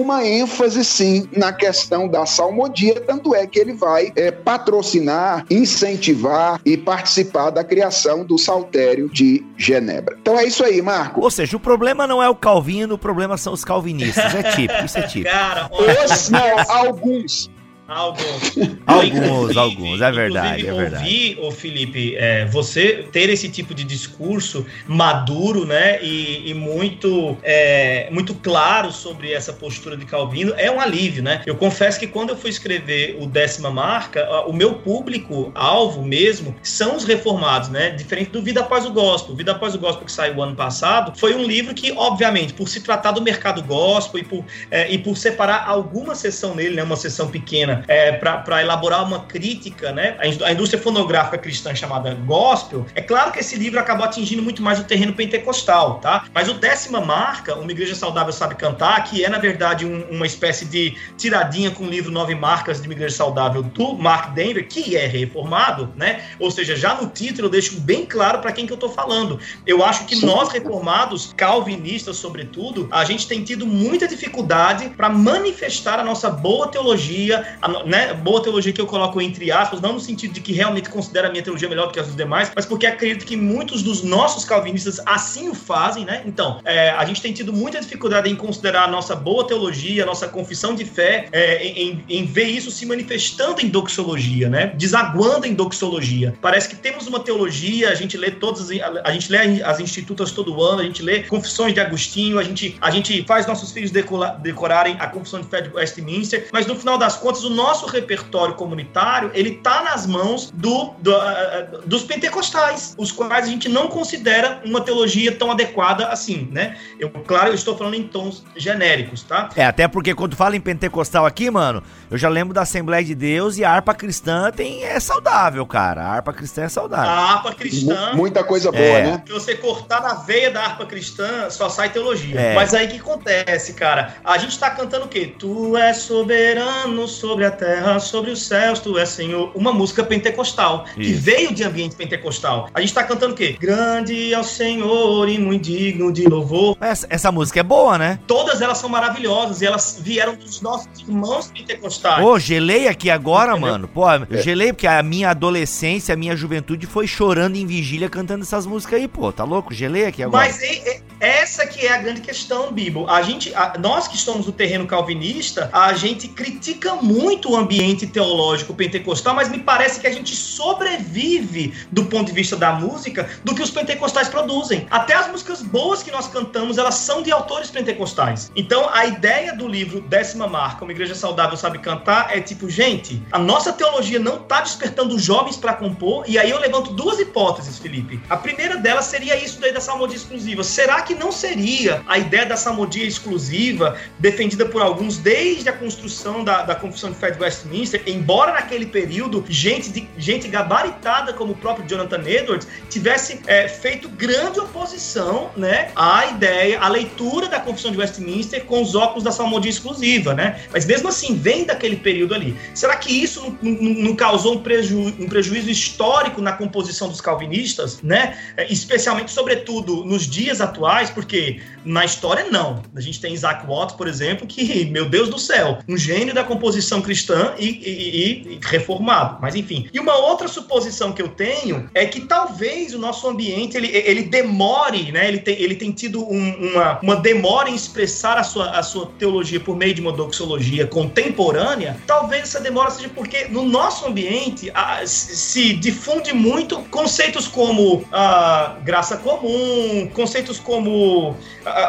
uma ênfase, sim, na questão da salmodia, tanto é que ele vai é, patrocinar, incentivar e participar da criação do Saltério de Genebra. Então é isso aí, Marco. Ou seja, o problema não é o Calvino, o problema são os calvinistas. É típico, isso é [LAUGHS] típico. Cara, Os, não, alguns. Alguns. alguns, alguns, é verdade, é verdade. Ouvir, ô Felipe, é, você ter esse tipo de discurso maduro, né, e, e muito, é, muito claro sobre essa postura de Calvino é um alívio, né? Eu confesso que quando eu fui escrever o Décima Marca, o meu público alvo mesmo são os reformados, né? Diferente do Vida Após o Gospel. Vida Após o Gospel que saiu ano passado foi um livro que, obviamente, por se tratar do mercado gospel e por, é, e por separar alguma sessão nele, né, uma sessão pequena é, para elaborar uma crítica, né? A indústria fonográfica cristã chamada gospel, é claro que esse livro acabou atingindo muito mais o terreno pentecostal, tá? Mas o décima marca, Uma Igreja Saudável Sabe Cantar, que é, na verdade, um, uma espécie de tiradinha com o livro Nove Marcas de uma Igreja Saudável do Mark Denver, que é reformado, né? Ou seja, já no título eu deixo bem claro para quem que eu tô falando. Eu acho que nós reformados, calvinistas sobretudo, a gente tem tido muita dificuldade para manifestar a nossa boa teologia, a né, boa teologia que eu coloco entre aspas, não no sentido de que realmente considero a minha teologia melhor do que as dos demais, mas porque acredito que muitos dos nossos calvinistas assim o fazem, né? Então, é, a gente tem tido muita dificuldade em considerar a nossa boa teologia, a nossa confissão de fé, é, em, em, ver isso se manifestando em doxologia, né? Desaguando em doxologia. Parece que temos uma teologia, a gente lê todas, a gente lê as institutas todo ano, a gente lê confissões de Agostinho, a gente, a gente faz nossos filhos decorarem a confissão de fé de Westminster, mas no final das contas o nosso repertório comunitário ele está nas mãos do, do uh, dos pentecostais, os quais a gente não considera uma teologia tão adequada assim, né? Eu, claro, eu estou falando em tons genéricos, tá? É, até porque quando fala em pentecostal aqui, mano, eu já lembro da Assembleia de Deus e a harpa cristã tem, é saudável, cara. A harpa cristã é saudável. A harpa cristã. M muita coisa boa, é. né? Se você cortar na veia da harpa cristã, só sai teologia. É. Mas aí o que acontece, cara? A gente tá cantando o quê? Tu és soberano sobre sobre a terra, sobre os céus, tu és Senhor. Uma música pentecostal, Isso. que veio de ambiente pentecostal. A gente tá cantando o quê? Grande é o Senhor e muito digno de louvor. Essa, essa música é boa, né? Todas elas são maravilhosas e elas vieram dos nossos irmãos pentecostais. Pô, gelei aqui agora, Entendeu? mano. Pô, eu é. gelei porque a minha adolescência, a minha juventude foi chorando em vigília cantando essas músicas aí, pô. Tá louco? Gelei aqui agora. Mas é, é, essa que é a grande questão, Bibo. A gente, a, nós que estamos no terreno calvinista, a gente critica muito o ambiente teológico pentecostal, mas me parece que a gente sobrevive do ponto de vista da música do que os pentecostais produzem. Até as músicas boas que nós cantamos, elas são de autores pentecostais. Então, a ideia do livro Décima Marca, Uma Igreja Saudável Sabe Cantar, é tipo, gente, a nossa teologia não está despertando jovens para compor, e aí eu levanto duas hipóteses, Felipe. A primeira delas seria isso daí da salmodia exclusiva. Será que não seria a ideia da salmodia exclusiva defendida por alguns desde a construção da, da Confissão de Fé de Westminster, embora naquele período gente, de, gente gabaritada como o próprio Jonathan Edwards tivesse é, feito grande oposição né, à ideia, à leitura da Confissão de Westminster com os óculos da salmodia exclusiva, né? Mas mesmo assim, vem daquele período ali. Será que isso não, não, não causou um, preju, um prejuízo histórico na composição dos calvinistas, né? É, especialmente, sobretudo, nos dias atuais, porque na história, não. A gente tem Isaac Watts, por exemplo, que, meu Deus do céu, um gênio da composição cristã e, e, e reformado. Mas, enfim. E uma outra suposição que eu tenho é que talvez o nosso ambiente ele, ele demore, né? Ele tem, ele tem tido um, uma, uma demora em expressar a sua, a sua teologia por meio de uma doxologia contemporânea. Talvez essa demora seja porque no nosso ambiente a, se difunde muito conceitos como a graça comum, conceitos como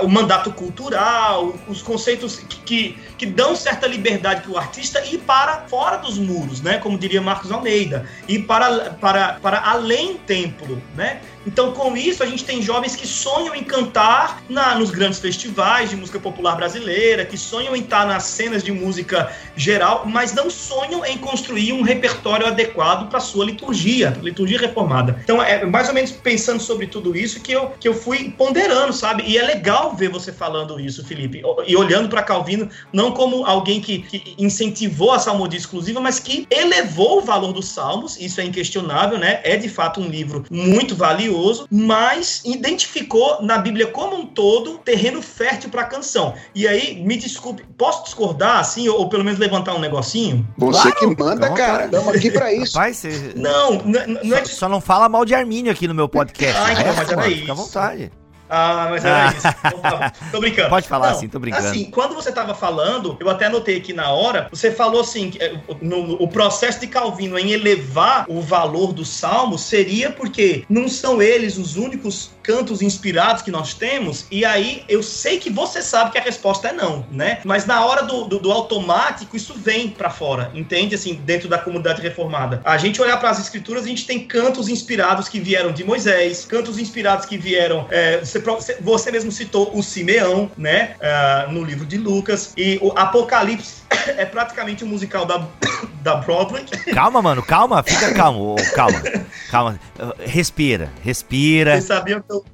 o mandato cultural, os conceitos que, que, que dão certa liberdade para o artista para fora dos muros, né? Como diria Marcos Almeida, e para, para, para além templo, né? Então, com isso, a gente tem jovens que sonham em cantar na, nos grandes festivais de música popular brasileira, que sonham em estar nas cenas de música geral, mas não sonham em construir um repertório adequado para sua liturgia, liturgia reformada. Então, é mais ou menos pensando sobre tudo isso que eu, que eu fui ponderando, sabe? E é legal ver você falando isso, Felipe, e olhando para Calvino, não como alguém que, que incentivou a salmodia exclusiva, mas que elevou o valor dos salmos, isso é inquestionável, né? É de fato um livro muito valioso mas identificou na Bíblia como um todo terreno fértil para a canção. E aí, me desculpe, posso discordar assim, ou, ou pelo menos levantar um negocinho? Você claro. que manda, cara. Estamos aqui para [LAUGHS] isso. Rapaz, você... Não, não, não é só, não fala mal de Armínio aqui no meu podcast. Ah, então, mas. Fica à vontade. Ah, mas era ah. isso. Tô brincando. Pode falar assim, tô brincando. Assim, quando você tava falando, eu até anotei aqui na hora, você falou assim, é, no, o processo de Calvino em elevar o valor do salmo seria porque não são eles os únicos cantos inspirados que nós temos, e aí eu sei que você sabe que a resposta é não, né? Mas na hora do, do, do automático, isso vem para fora, entende? Assim, dentro da comunidade reformada. A gente olhar para as escrituras, a gente tem cantos inspirados que vieram de Moisés, cantos inspirados que vieram. É, você, você mesmo citou o Simeão, né? Uh, no livro de Lucas, e o Apocalipse [COUGHS] é praticamente um musical da, [COUGHS] da Broadway. Calma, mano, calma, fica [COUGHS] calmo, calma, calma. Respira, respira. Vocês sabiam que eu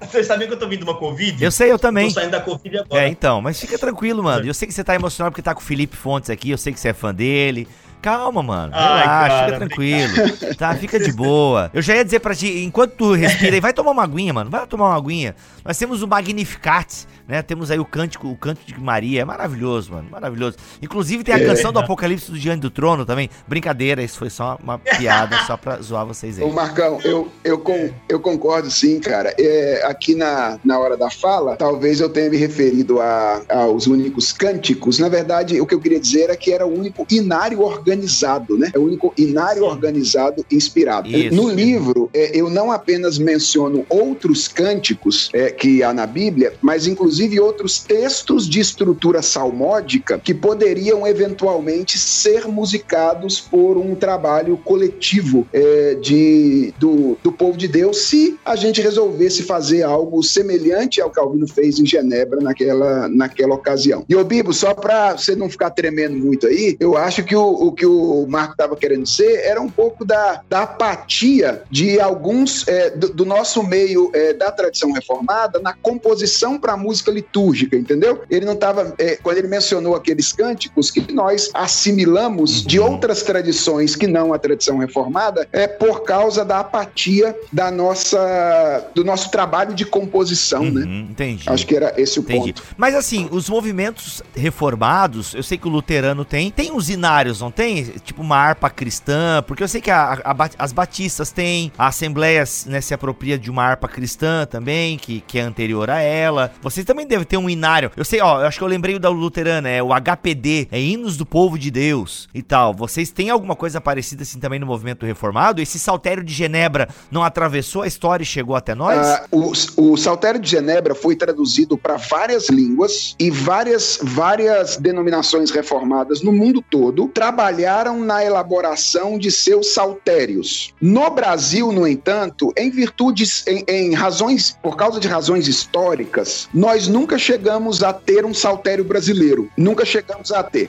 Vocês sabiam que eu tô vindo uma Covid? Eu sei, eu também. Tô saindo da Covid agora. É, então, mas fica tranquilo, mano. Eu sei que você tá emocionado porque tá com o Felipe Fontes aqui, eu sei que você é fã dele. Calma, mano. Relaxa, Ai, cara, fica tranquilo. Tá, fica de boa. Eu já ia dizer pra ti, enquanto tu respira aí, vai tomar uma aguinha, mano. Vai tomar uma aguinha. Nós temos o Magnificat, né? Temos aí o cântico, o canto de Maria. É maravilhoso, mano. Maravilhoso. Inclusive tem a é, canção do Apocalipse do Diante do Trono também. Brincadeira, isso foi só uma piada, só pra zoar vocês aí. Ô, Marcão, eu, eu, com, eu concordo sim, cara. É, aqui na, na hora da fala, talvez eu tenha me referido a, aos únicos cânticos. Na verdade, o que eu queria dizer é que era o único inário organizado, né? É o único inário organizado inspirado. Isso. No livro, é, eu não apenas menciono outros cânticos é, que há na Bíblia, mas inclusive outros textos de estrutura salmódica que poderiam eventualmente ser musicados por um trabalho coletivo é, de, do, do povo de Deus, se a gente resolvesse fazer algo semelhante ao que Calvino fez em Genebra naquela, naquela ocasião. E, ô Bibo, só para você não ficar tremendo muito aí, eu acho que o, o que o Marco estava querendo dizer era um pouco da, da apatia de alguns é, do, do, nosso meio é, da tradição reformada na composição para música litúrgica, entendeu? Ele não estava. É, quando ele mencionou aqueles cânticos que nós assimilamos de uhum. outras tradições que não a tradição reformada, é por causa da apatia da nossa, do nosso trabalho de composição, né? uhum, né? Entendi. Acho que era esse o entendi. ponto. Mas assim, os movimentos reformados, eu sei que o luterano tem, tem os inários, não tem? Tipo uma harpa cristã, porque eu sei que a, a, as batistas têm, a Assembleia né, se apropria de uma harpa cristã também, que, que é anterior a ela. Vocês também devem ter um inário. Eu sei, ó, eu acho que eu lembrei o da luterana, é o HPD, é Hinos do Povo de Deus e tal. Vocês têm alguma coisa parecida assim também no movimento reformado? Esse saltério de Genebra não atravessou a história e chegou até nós? Uh, o, o saltério de Genebra foi traduzido para várias línguas e várias, várias denominações reformadas no mundo todo trabalharam na elaboração de seus saltérios. No Brasil, no entanto, em virtude, em, em razões, por causa de razões históricas, nós nunca chegamos a ter um saltério brasileiro. Nunca chegamos a ter.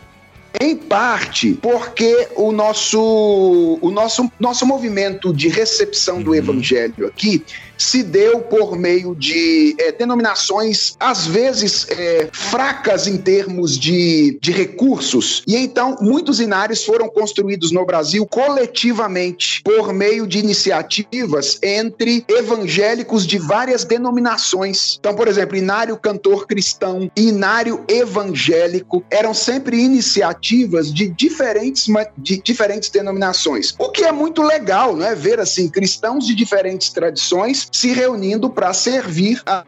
Em parte porque o nosso, o nosso, nosso movimento de recepção do uhum. evangelho aqui se deu por meio de é, denominações, às vezes, é, fracas em termos de, de recursos. E então, muitos inários foram construídos no Brasil coletivamente por meio de iniciativas entre evangélicos de várias denominações. Então, por exemplo, Inário Cantor Cristão Inário Evangélico eram sempre iniciativas de diferentes, de diferentes denominações. O que é muito legal, não é? Ver assim, cristãos de diferentes tradições se reunindo para servir a,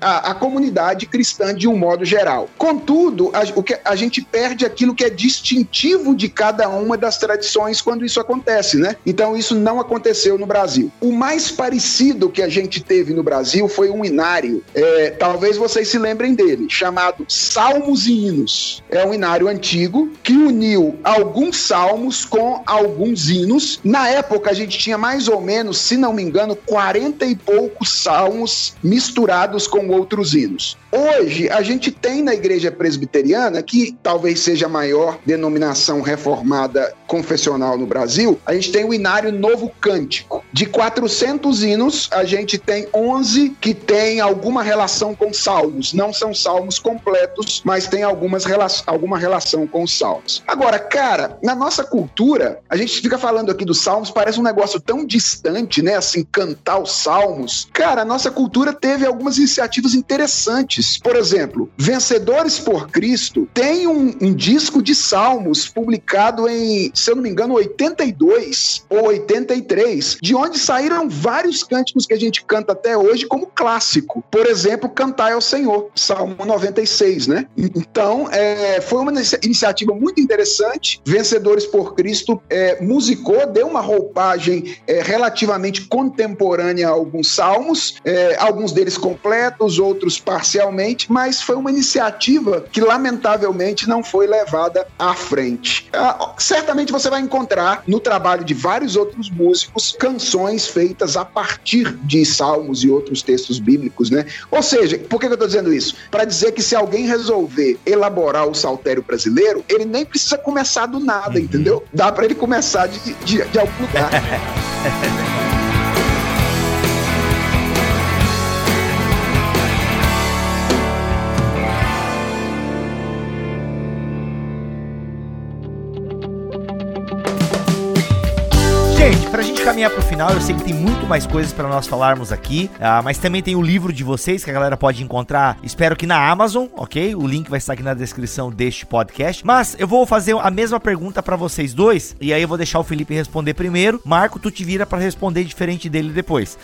a, a, comunidade cristã de um modo geral. Contudo, a, o que, a gente perde aquilo que é distintivo de cada uma das tradições quando isso acontece, né? Então isso não aconteceu no Brasil. O mais parecido que a gente teve no Brasil foi um inário, é, talvez vocês se lembrem dele, chamado Salmos e Hinos. É um inário antigo que uniu alguns salmos com alguns hinos. Na época a gente tinha mais ou menos, se não me engano, 40 e poucos salmos misturados com outros hinos. Hoje, a gente tem na igreja presbiteriana, que talvez seja a maior denominação reformada confessional no Brasil, a gente tem o Inário Novo Cântico. De 400 hinos, a gente tem 11 que tem alguma relação com salmos. Não são salmos completos, mas tem algumas rela alguma relação com os salmos. Agora, cara, na nossa cultura, a gente fica falando aqui dos salmos, parece um negócio tão distante, né? Assim, cantar os salmos. Cara, a nossa cultura teve algumas iniciativas interessantes por exemplo, Vencedores por Cristo tem um, um, disco de salmos publicado em, se eu não me engano, 82 ou 83, de onde saíram vários cânticos que a gente canta até hoje como clássico. Por exemplo, Cantai ao Senhor, Salmo 96, né? Então, é, foi uma iniciativa muito interessante. Vencedores por Cristo é, musicou, deu uma roupagem é, relativamente contemporânea a alguns salmos, é, alguns deles completos, outros parcialmente mas foi uma iniciativa que lamentavelmente não foi levada à frente. Ah, certamente você vai encontrar no trabalho de vários outros músicos canções feitas a partir de salmos e outros textos bíblicos, né? Ou seja, por que eu estou dizendo isso? Para dizer que se alguém resolver elaborar o saltério brasileiro, ele nem precisa começar do nada, uhum. entendeu? Dá para ele começar de, de, de algum lugar. [LAUGHS] caminhar pro final, eu sei que tem muito mais coisas para nós falarmos aqui, uh, mas também tem o livro de vocês que a galera pode encontrar, espero que na Amazon, ok? O link vai estar aqui na descrição deste podcast. Mas eu vou fazer a mesma pergunta para vocês dois, e aí eu vou deixar o Felipe responder primeiro. Marco, tu te vira para responder diferente dele depois.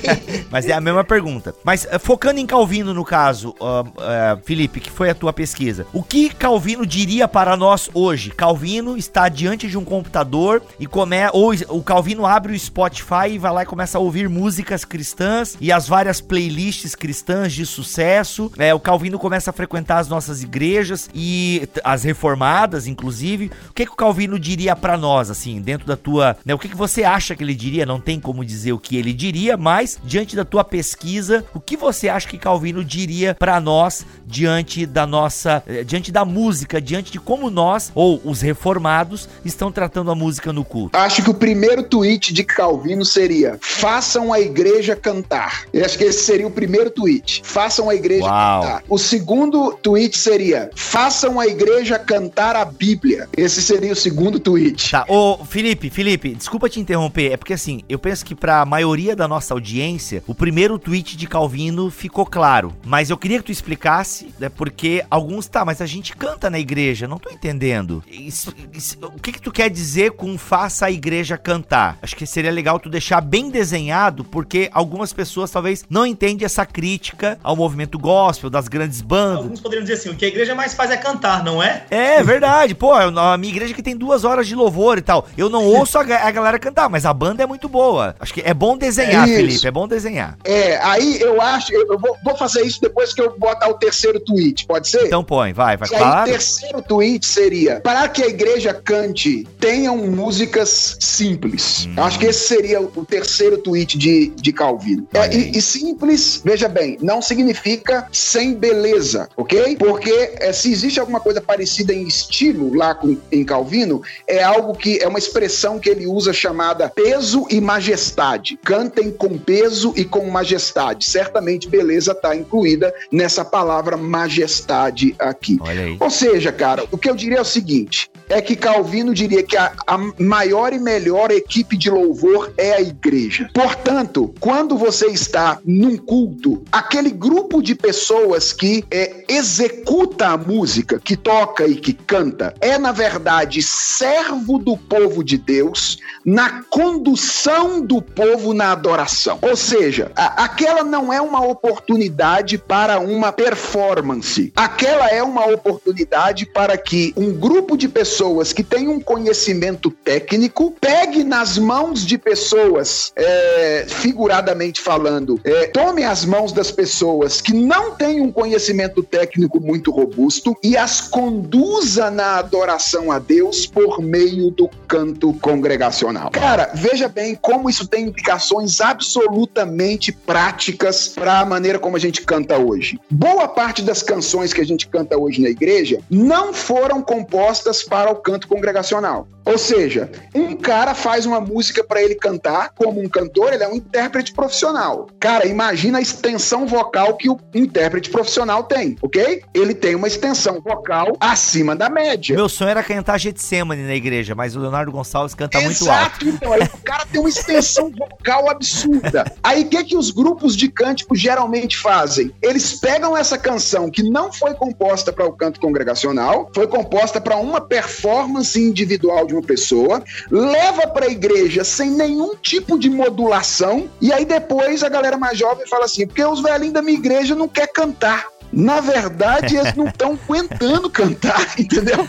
[LAUGHS] mas é a mesma pergunta. Mas uh, focando em Calvino no caso, uh, Felipe, que foi a tua pesquisa, o que Calvino diria para nós hoje? Calvino está diante de um computador e come ou o Calvino abre o Spotify e vai lá e começa a ouvir músicas cristãs e as várias playlists cristãs de sucesso. É, o Calvino começa a frequentar as nossas igrejas e as reformadas, inclusive. O que, que o Calvino diria para nós, assim, dentro da tua. Né, o que, que você acha que ele diria? Não tem como dizer o que ele diria, mas diante da tua pesquisa, o que você acha que Calvino diria para nós diante da nossa, eh, diante da música, diante de como nós ou os reformados estão tratando a música no culto? Acho que o primeiro tweet de Calvino seria: façam a igreja cantar. Eu acho que esse seria o primeiro tweet. Façam a igreja Uau. cantar. O segundo tweet seria: façam a igreja cantar a Bíblia. Esse seria o segundo tweet. Tá, ô Felipe, Felipe, desculpa te interromper, é porque assim, eu penso que para a maioria da nossa audiência, o primeiro tweet de Calvino ficou claro, mas eu queria que tu explicasse, né, porque alguns, tá, mas a gente canta na igreja, não tô entendendo. Isso, isso, o que que tu quer dizer com faça a igreja cantar? Acho que seria legal tu deixar bem desenhado, porque algumas pessoas talvez não entendem essa crítica ao movimento gospel, das grandes bandas. Alguns poderiam dizer assim, o que a igreja mais faz é cantar, não é? É, verdade. Pô, a minha igreja que tem duas horas de louvor e tal. Eu não ouço a, a galera cantar, mas a banda é muito boa. Acho que é bom desenhar, é Felipe, é bom desenhar. É, aí eu acho, eu vou, vou, fazer isso depois que eu botar o terceiro tweet, pode ser? Então põe, vai, vai. Claro. aí o terceiro tweet seria, para que a igreja cante, tenham músicas simples. Hum. Acho que esse seria o terceiro tweet de, de Calvino. É, e, e, simples, veja bem, não significa sem beleza, ok? Porque é, se existe alguma coisa parecida em estilo lá com, em Calvino, é algo que é uma expressão que ele usa chamada peso e majestade. Cantem com peso e com majestade. Certamente beleza está incluída nessa palavra majestade aqui. Ou seja, cara, o que eu diria é o seguinte: é que Calvino diria que a, a maior e melhor equipe de louvor é a igreja. Portanto, quando você está num culto, aquele grupo de pessoas que é, executa a música, que toca e que canta, é na verdade servo do povo de Deus na condução do povo na adoração. Ou seja, a, aquela não é uma oportunidade para uma performance. Aquela é uma oportunidade para que um grupo de pessoas que tem um conhecimento técnico pegue nas mãos de pessoas, é, figuradamente falando, é, tome as mãos das pessoas que não têm um conhecimento técnico muito robusto e as conduza na adoração a Deus por meio do canto congregacional. Cara, veja bem como isso tem implicações absolutamente práticas para a maneira como a gente canta hoje. Boa parte das canções que a gente canta hoje na igreja não foram compostas para o canto congregacional. Ou seja, um cara faz uma música para ele cantar, como um cantor, ele é um intérprete profissional. Cara, imagina a extensão vocal que o intérprete profissional tem, ok? Ele tem uma extensão vocal acima da média. Meu sonho era cantar Getsemane na igreja, mas o Leonardo Gonçalves canta Exato, muito alto. Então, aí o cara tem uma extensão [LAUGHS] vocal absurda. Aí o que, que os grupos de cântico geralmente fazem? Eles pegam essa canção que não foi composta para o canto congregacional, foi composta para uma performance individual de uma pessoa, leva para a igreja sem nenhum tipo de modulação, e aí depois a galera mais jovem fala assim: porque os velhinhos da minha igreja não quer cantar. Na verdade, eles não estão [LAUGHS] aguentando cantar, entendeu?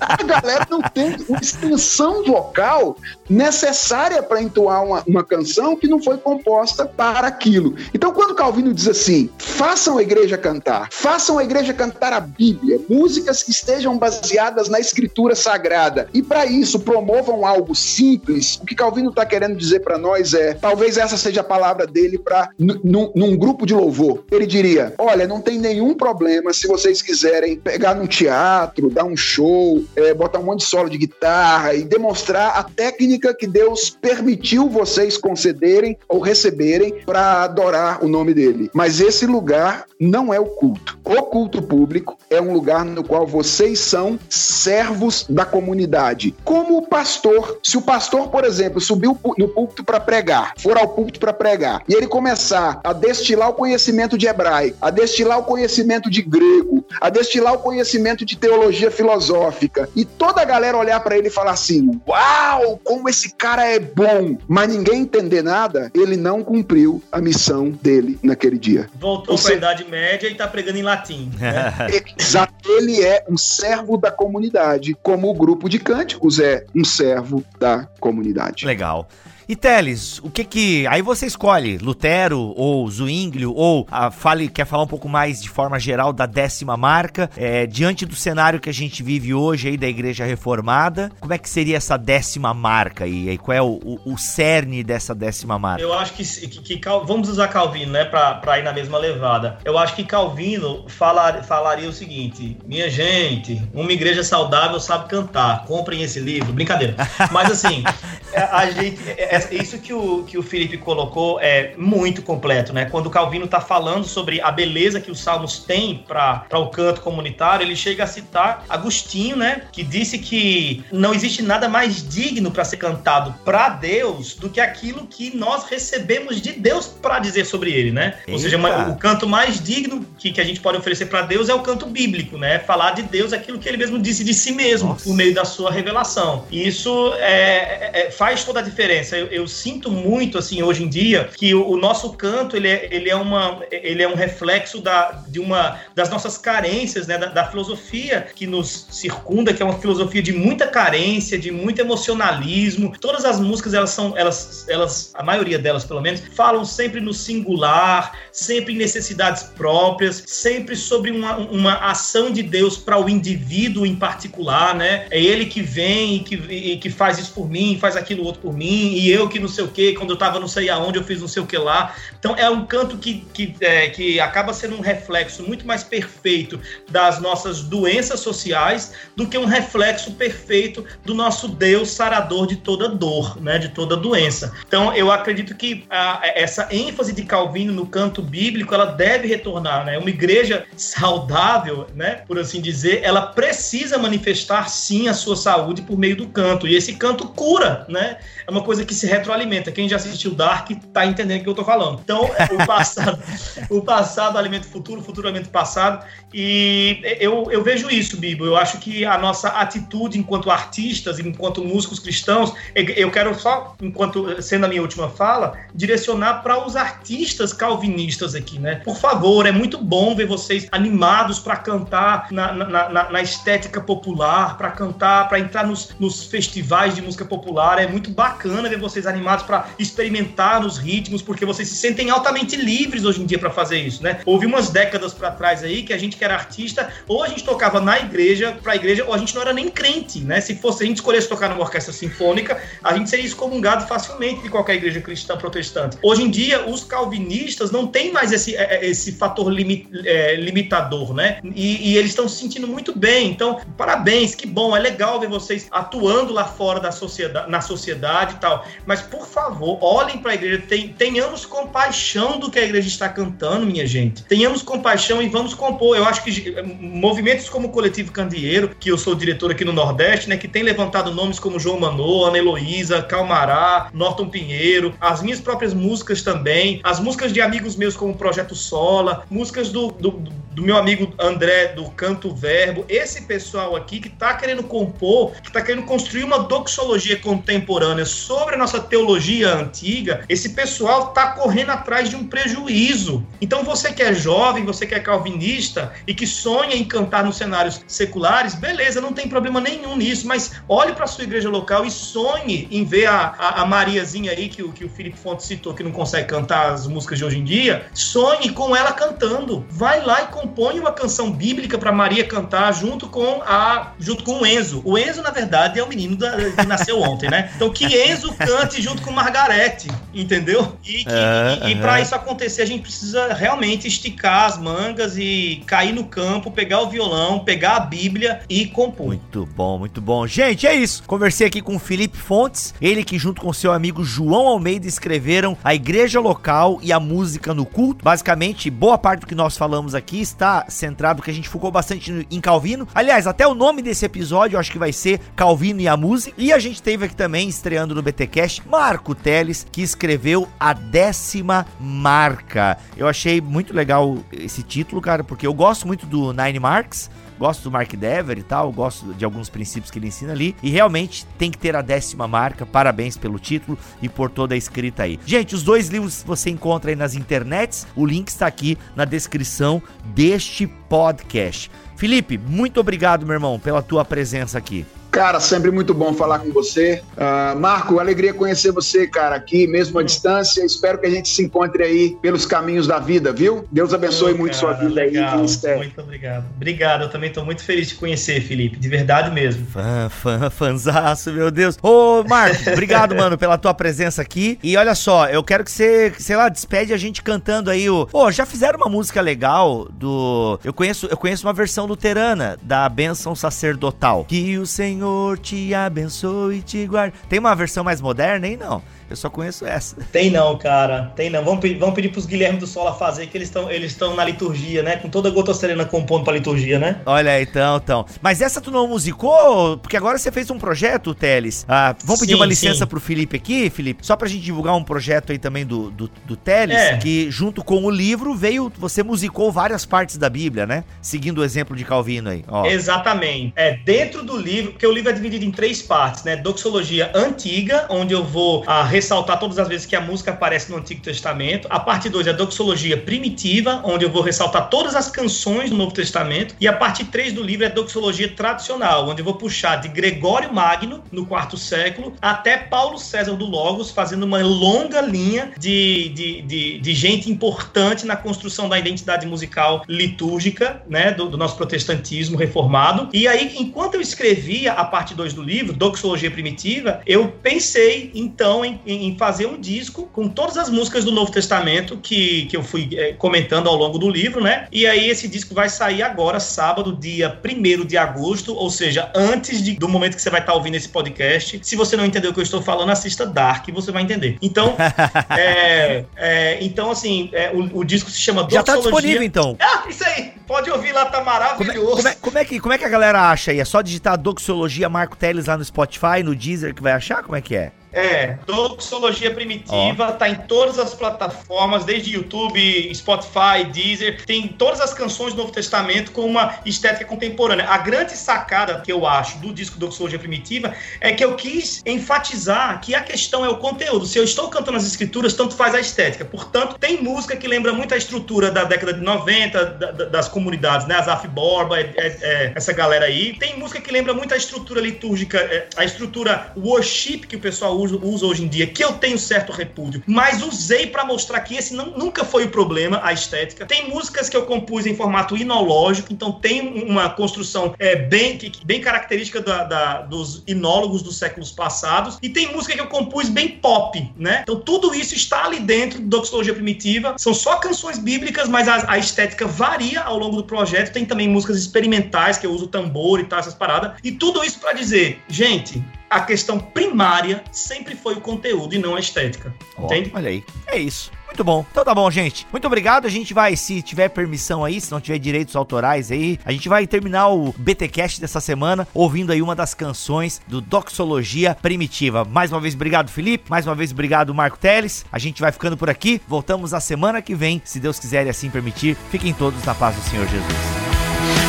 A galera não tem uma extensão vocal necessária para entoar uma, uma canção que não foi composta para aquilo. Então, quando Calvino diz assim: façam a igreja cantar, façam a igreja cantar a Bíblia, músicas que estejam baseadas na escritura sagrada, e para isso promovam algo simples, o que Calvino está querendo dizer para nós é: talvez essa seja a palavra dele para num grupo de louvor. Ele diria: olha, não tem nenhum problema se vocês quiserem pegar num teatro, dar um show, é, botar um monte de solo de guitarra e demonstrar a técnica que Deus permitiu vocês concederem ou receberem para adorar o nome dele. Mas esse lugar não é o culto. O culto público é um lugar no qual vocês são servos da comunidade. Como o pastor, se o pastor, por exemplo, subiu no púlpito para pregar, for ao púlpito para pregar, e ele começar a destilar o conhecimento de hebraico, a destilar o conhecimento de grego, a destilar o conhecimento de teologia filosófica, e toda a galera olhar para ele e falar assim: "Uau, como esse cara é bom, mas ninguém entender nada, ele não cumpriu a missão dele naquele dia. Voltou para a Idade Média e está pregando em latim. Né? [LAUGHS] Exato. Ele é um servo da comunidade, como o grupo de cânticos é um servo da comunidade. Legal. E Teles, o que que. Aí você escolhe Lutero ou Zwinglio, ou a, fale, quer falar um pouco mais de forma geral da décima marca, é, diante do cenário que a gente vive hoje aí da igreja reformada, como é que seria essa décima marca aí? E qual é o, o, o, cerne dessa décima marca? Eu acho que, que, que vamos usar Calvino, né, pra ir na mesma levada. Eu acho que Calvino falar, falaria o seguinte: minha gente, uma igreja saudável sabe cantar, comprem esse livro. Brincadeira. Mas assim, [LAUGHS] a gente. É, isso que o, que o Felipe colocou é muito completo, né? Quando o Calvino está falando sobre a beleza que os salmos têm para o canto comunitário, ele chega a citar Agostinho, né? Que disse que não existe nada mais digno para ser cantado para Deus do que aquilo que nós recebemos de Deus para dizer sobre ele, né? Eita. Ou seja, o canto mais digno que, que a gente pode oferecer para Deus é o canto bíblico, né? Falar de Deus aquilo que ele mesmo disse de si mesmo, Nossa. por meio da sua revelação. E isso é, é, faz toda a diferença. Eu, eu, sinto muito, assim, hoje em dia, que o, o, nosso canto, ele é, ele é, uma, ele é um reflexo da, de uma, das nossas carências, né? Da, da filosofia que nos circunda, que é uma filosofia de muita carência, de muito emocionalismo. Todas as músicas, elas são, elas, elas, a maioria delas, pelo menos, falam sempre no singular, sempre em necessidades próprias, sempre sobre uma, uma ação de Deus para o indivíduo em particular, né? É ele que vem e que, e que faz isso por mim, faz aquilo outro por mim, e eu que não sei o que, quando eu tava não sei aonde, eu fiz não sei o que lá. Então é um canto que, que, é, que acaba sendo um reflexo muito mais perfeito das nossas doenças sociais do que um reflexo perfeito do nosso Deus sarador de toda dor, né? De toda doença. Então eu acredito que a, essa ênfase de Calvino no canto bíblico, ela deve retornar, né? Uma igreja saudável, né? Por assim dizer, ela precisa manifestar sim a sua saúde por meio do canto. E esse canto cura, né? É uma coisa que se retroalimenta. Quem já assistiu Dark tá entendendo o que eu tô falando. Então, o passado, [LAUGHS] o passado alimenta o futuro, o futuro alimenta o passado. E eu, eu vejo isso, Bibo. Eu acho que a nossa atitude enquanto artistas, enquanto músicos cristãos, eu quero só, enquanto sendo a minha última fala, direcionar para os artistas calvinistas aqui, né? Por favor, é muito bom ver vocês animados para cantar na, na, na, na estética popular, para cantar, para entrar nos, nos festivais de música popular. É muito bacana ver vocês animados para experimentar nos ritmos, porque vocês se sentem altamente livres hoje em dia para fazer isso, né? Houve umas décadas para trás aí que a gente que era artista, ou a gente tocava na igreja, para a igreja, ou a gente não era nem crente, né? Se fosse a gente escolhesse tocar numa orquestra sinfônica, a gente seria excomungado facilmente de qualquer igreja cristã protestante. Hoje em dia, os calvinistas não têm mais esse, é, é, esse fator limi, é, limitador, né? E, e eles estão se sentindo muito bem. Então, parabéns, que bom, é legal ver vocês atuando lá fora da sociedade, na sociedade e tal. Mas, por favor, olhem para a igreja, tenhamos compaixão do que a igreja está cantando, minha gente. Tenhamos compaixão e vamos compor. Eu acho que eh, movimentos como o Coletivo Candeeiro, que eu sou diretor aqui no Nordeste, né, que tem levantado nomes como João Manô, Ana Heloísa, Calmará, Norton Pinheiro, as minhas próprias músicas também, as músicas de amigos meus como Projeto Sola, músicas do, do, do meu amigo André do Canto Verbo, esse pessoal aqui que está querendo compor, que está querendo construir uma doxologia contemporânea sobre a nossa teologia antiga, esse pessoal está correndo atrás de um prejuízo. Então você que é jovem, você que é calvinista e que sonha em cantar nos cenários seculares, beleza, não tem problema nenhum nisso, mas olhe para sua igreja local e sonhe em ver a, a, a Mariazinha aí que o, que o Felipe Fonte citou que não consegue cantar as músicas de hoje em dia, sonhe com ela cantando. Vai lá e compõe uma canção bíblica para Maria cantar junto com a junto com o Enzo. O Enzo na verdade é o menino da, que nasceu ontem, né? Então que Enzo cante junto com Margarete, entendeu? E, e, e para isso acontecer a gente precisa realmente esticar as mangas e cair no campo, pegar o violão, pegar a Bíblia e compor. Muito bom, muito bom. Gente, é isso. Conversei aqui com o Felipe Fontes, ele que junto com seu amigo João Almeida escreveram a igreja local e a música no culto. Basicamente, boa parte do que nós falamos aqui está centrado, que a gente focou bastante em Calvino. Aliás, até o nome desse episódio eu acho que vai ser Calvino e a música. E a gente teve aqui também, estreando no BTcast, Marco Teles, que escreveu a décima marca. Eu achei muito legal esse título, cara, porque eu gosto muito do Nine Marks gosto do Mark Dever e tal, gosto de alguns princípios que ele ensina ali. E realmente tem que ter a décima marca. Parabéns pelo título e por toda a escrita aí. Gente, os dois livros você encontra aí nas internets. O link está aqui na descrição deste podcast. Felipe, muito obrigado, meu irmão, pela tua presença aqui. Cara, sempre muito bom falar com você. Uh, Marco, alegria conhecer você, cara, aqui, mesmo à distância. Espero que a gente se encontre aí pelos caminhos da vida, viu? Deus abençoe muito cara, sua vida legal, aí. Muito obrigado. Obrigado, eu também estou muito feliz de conhecer, Felipe, de verdade mesmo. Fã, fã, fanzaço, meu Deus. Ô, Marco, [LAUGHS] obrigado, mano, pela tua presença aqui. E olha só, eu quero que você, sei lá, despede a gente cantando aí o. Pô, já fizeram uma música legal do. Eu conheço, eu conheço uma versão luterana da Bênção Sacerdotal. Que o Senhor te abençoe e te guarde. Tem uma versão mais moderna, hein? Não. Eu só conheço essa. Tem não, cara. Tem não. Vamos, vamos pedir pros Guilherme do Sola fazer, que eles estão eles na liturgia, né? Com toda a gota serena compondo pra liturgia, né? Olha aí, então, então. Mas essa tu não musicou? Porque agora você fez um projeto, Teles. Ah, vamos pedir sim, uma licença sim. pro Felipe aqui, Felipe? Só pra gente divulgar um projeto aí também do, do, do Teles, é. que junto com o livro veio, você musicou várias partes da Bíblia, né? Seguindo o exemplo de Calvino aí. Ó. Exatamente. É, dentro do livro, porque o livro é dividido em três partes, né? Doxologia antiga, onde eu vou ah, ressaltar todas as vezes que a música aparece no Antigo Testamento. A parte 2 é a doxologia primitiva, onde eu vou ressaltar todas as canções do Novo Testamento. E a parte 3 do livro é a doxologia tradicional, onde eu vou puxar de Gregório Magno, no quarto século, até Paulo César do Logos, fazendo uma longa linha de, de, de, de gente importante na construção da identidade musical litúrgica, né, do, do nosso protestantismo reformado. E aí, enquanto eu escrevia a parte 2 do livro, Doxologia Primitiva, eu pensei, então, em, em fazer fazer um disco com todas as músicas do Novo Testamento que, que eu fui é, comentando ao longo do livro, né? E aí esse disco vai sair agora, sábado, dia 1 de agosto, ou seja, antes de, do momento que você vai estar ouvindo esse podcast. Se você não entendeu o que eu estou falando, assista Dark, você vai entender. Então, [LAUGHS] é, é, então assim, é, o, o, disco se chama Já tá disponível, então. [LAUGHS] Ah, isso aí. Pode ouvir lá, tá maravilhoso. Como é, como é, como é, que, como é que a galera acha aí? É só digitar Doxologia Marco Teles lá no Spotify, no Deezer que vai achar? Como é que é? É, Doxologia Primitiva, oh. tá em todas as plataformas, desde YouTube, Spotify, Deezer, tem todas as canções do Novo Testamento com uma estética contemporânea. A grande sacada que eu acho do disco Doxologia Primitiva é que eu quis enfatizar que a questão é o conteúdo. Se eu estou cantando as escrituras, tanto faz a estética. Portanto, tem música que lembra muito a estrutura da década de 90, da, das comunidades, né? Azaf Borba, é, é, é, essa galera aí. Tem música que lembra muito a estrutura litúrgica, é, a estrutura worship que o pessoal uso, hoje em dia, que eu tenho certo repúdio, mas usei para mostrar que esse não, nunca foi o problema, a estética. Tem músicas que eu compus em formato inológico, então tem uma construção é, bem, bem característica da, da, dos inólogos dos séculos passados, e tem música que eu compus bem pop, né? Então tudo isso está ali dentro do Doxologia Primitiva, são só canções bíblicas, mas a, a estética varia ao longo do projeto, tem também músicas experimentais, que eu uso tambor e tal, essas paradas, e tudo isso para dizer, gente, a questão primária sempre foi o conteúdo e não a estética. Oh, entende? Olha aí. É isso. Muito bom. Então tá bom, gente. Muito obrigado. A gente vai, se tiver permissão aí, se não tiver direitos autorais aí, a gente vai terminar o BTcast dessa semana ouvindo aí uma das canções do Doxologia Primitiva. Mais uma vez, obrigado, Felipe. Mais uma vez, obrigado, Marco Teles. A gente vai ficando por aqui. Voltamos na semana que vem, se Deus quiser e assim permitir. Fiquem todos na paz do Senhor Jesus.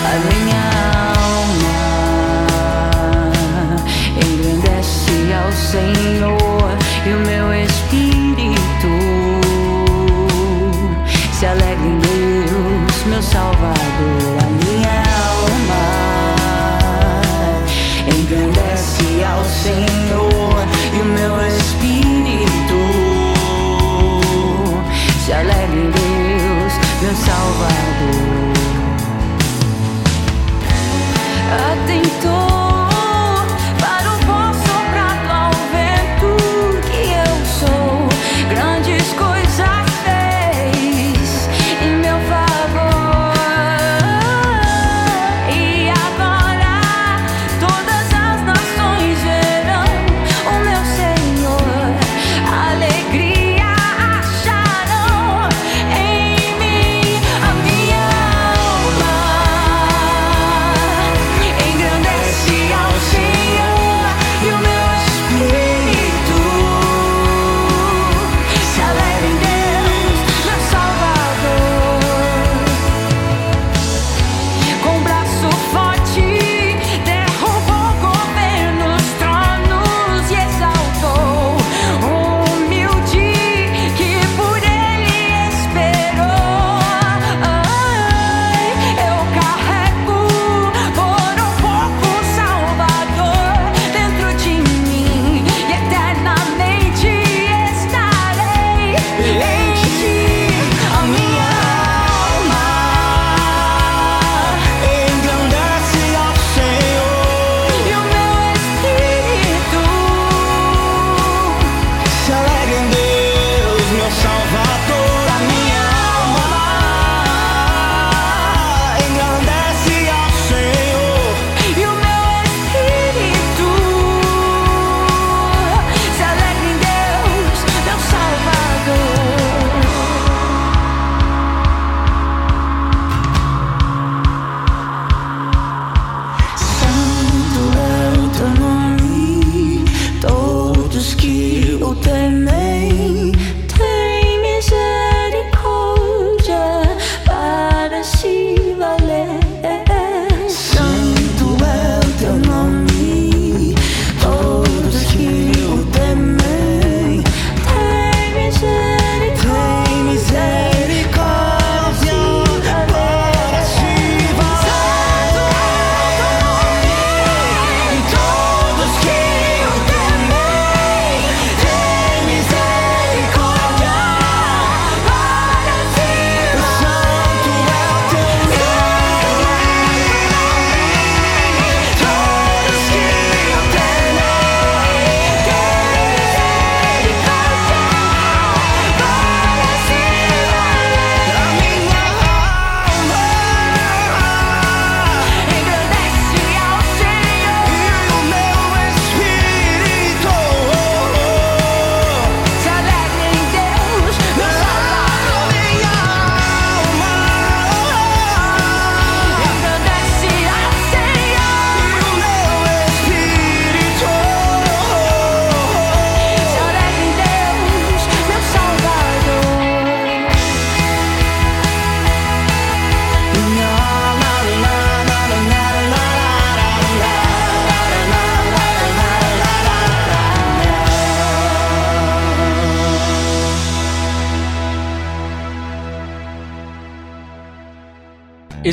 A minha ao Senhor e o meu espírito se alegra em Deus, meu Salvador. A minha alma engrandece ao Senhor e o meu espírito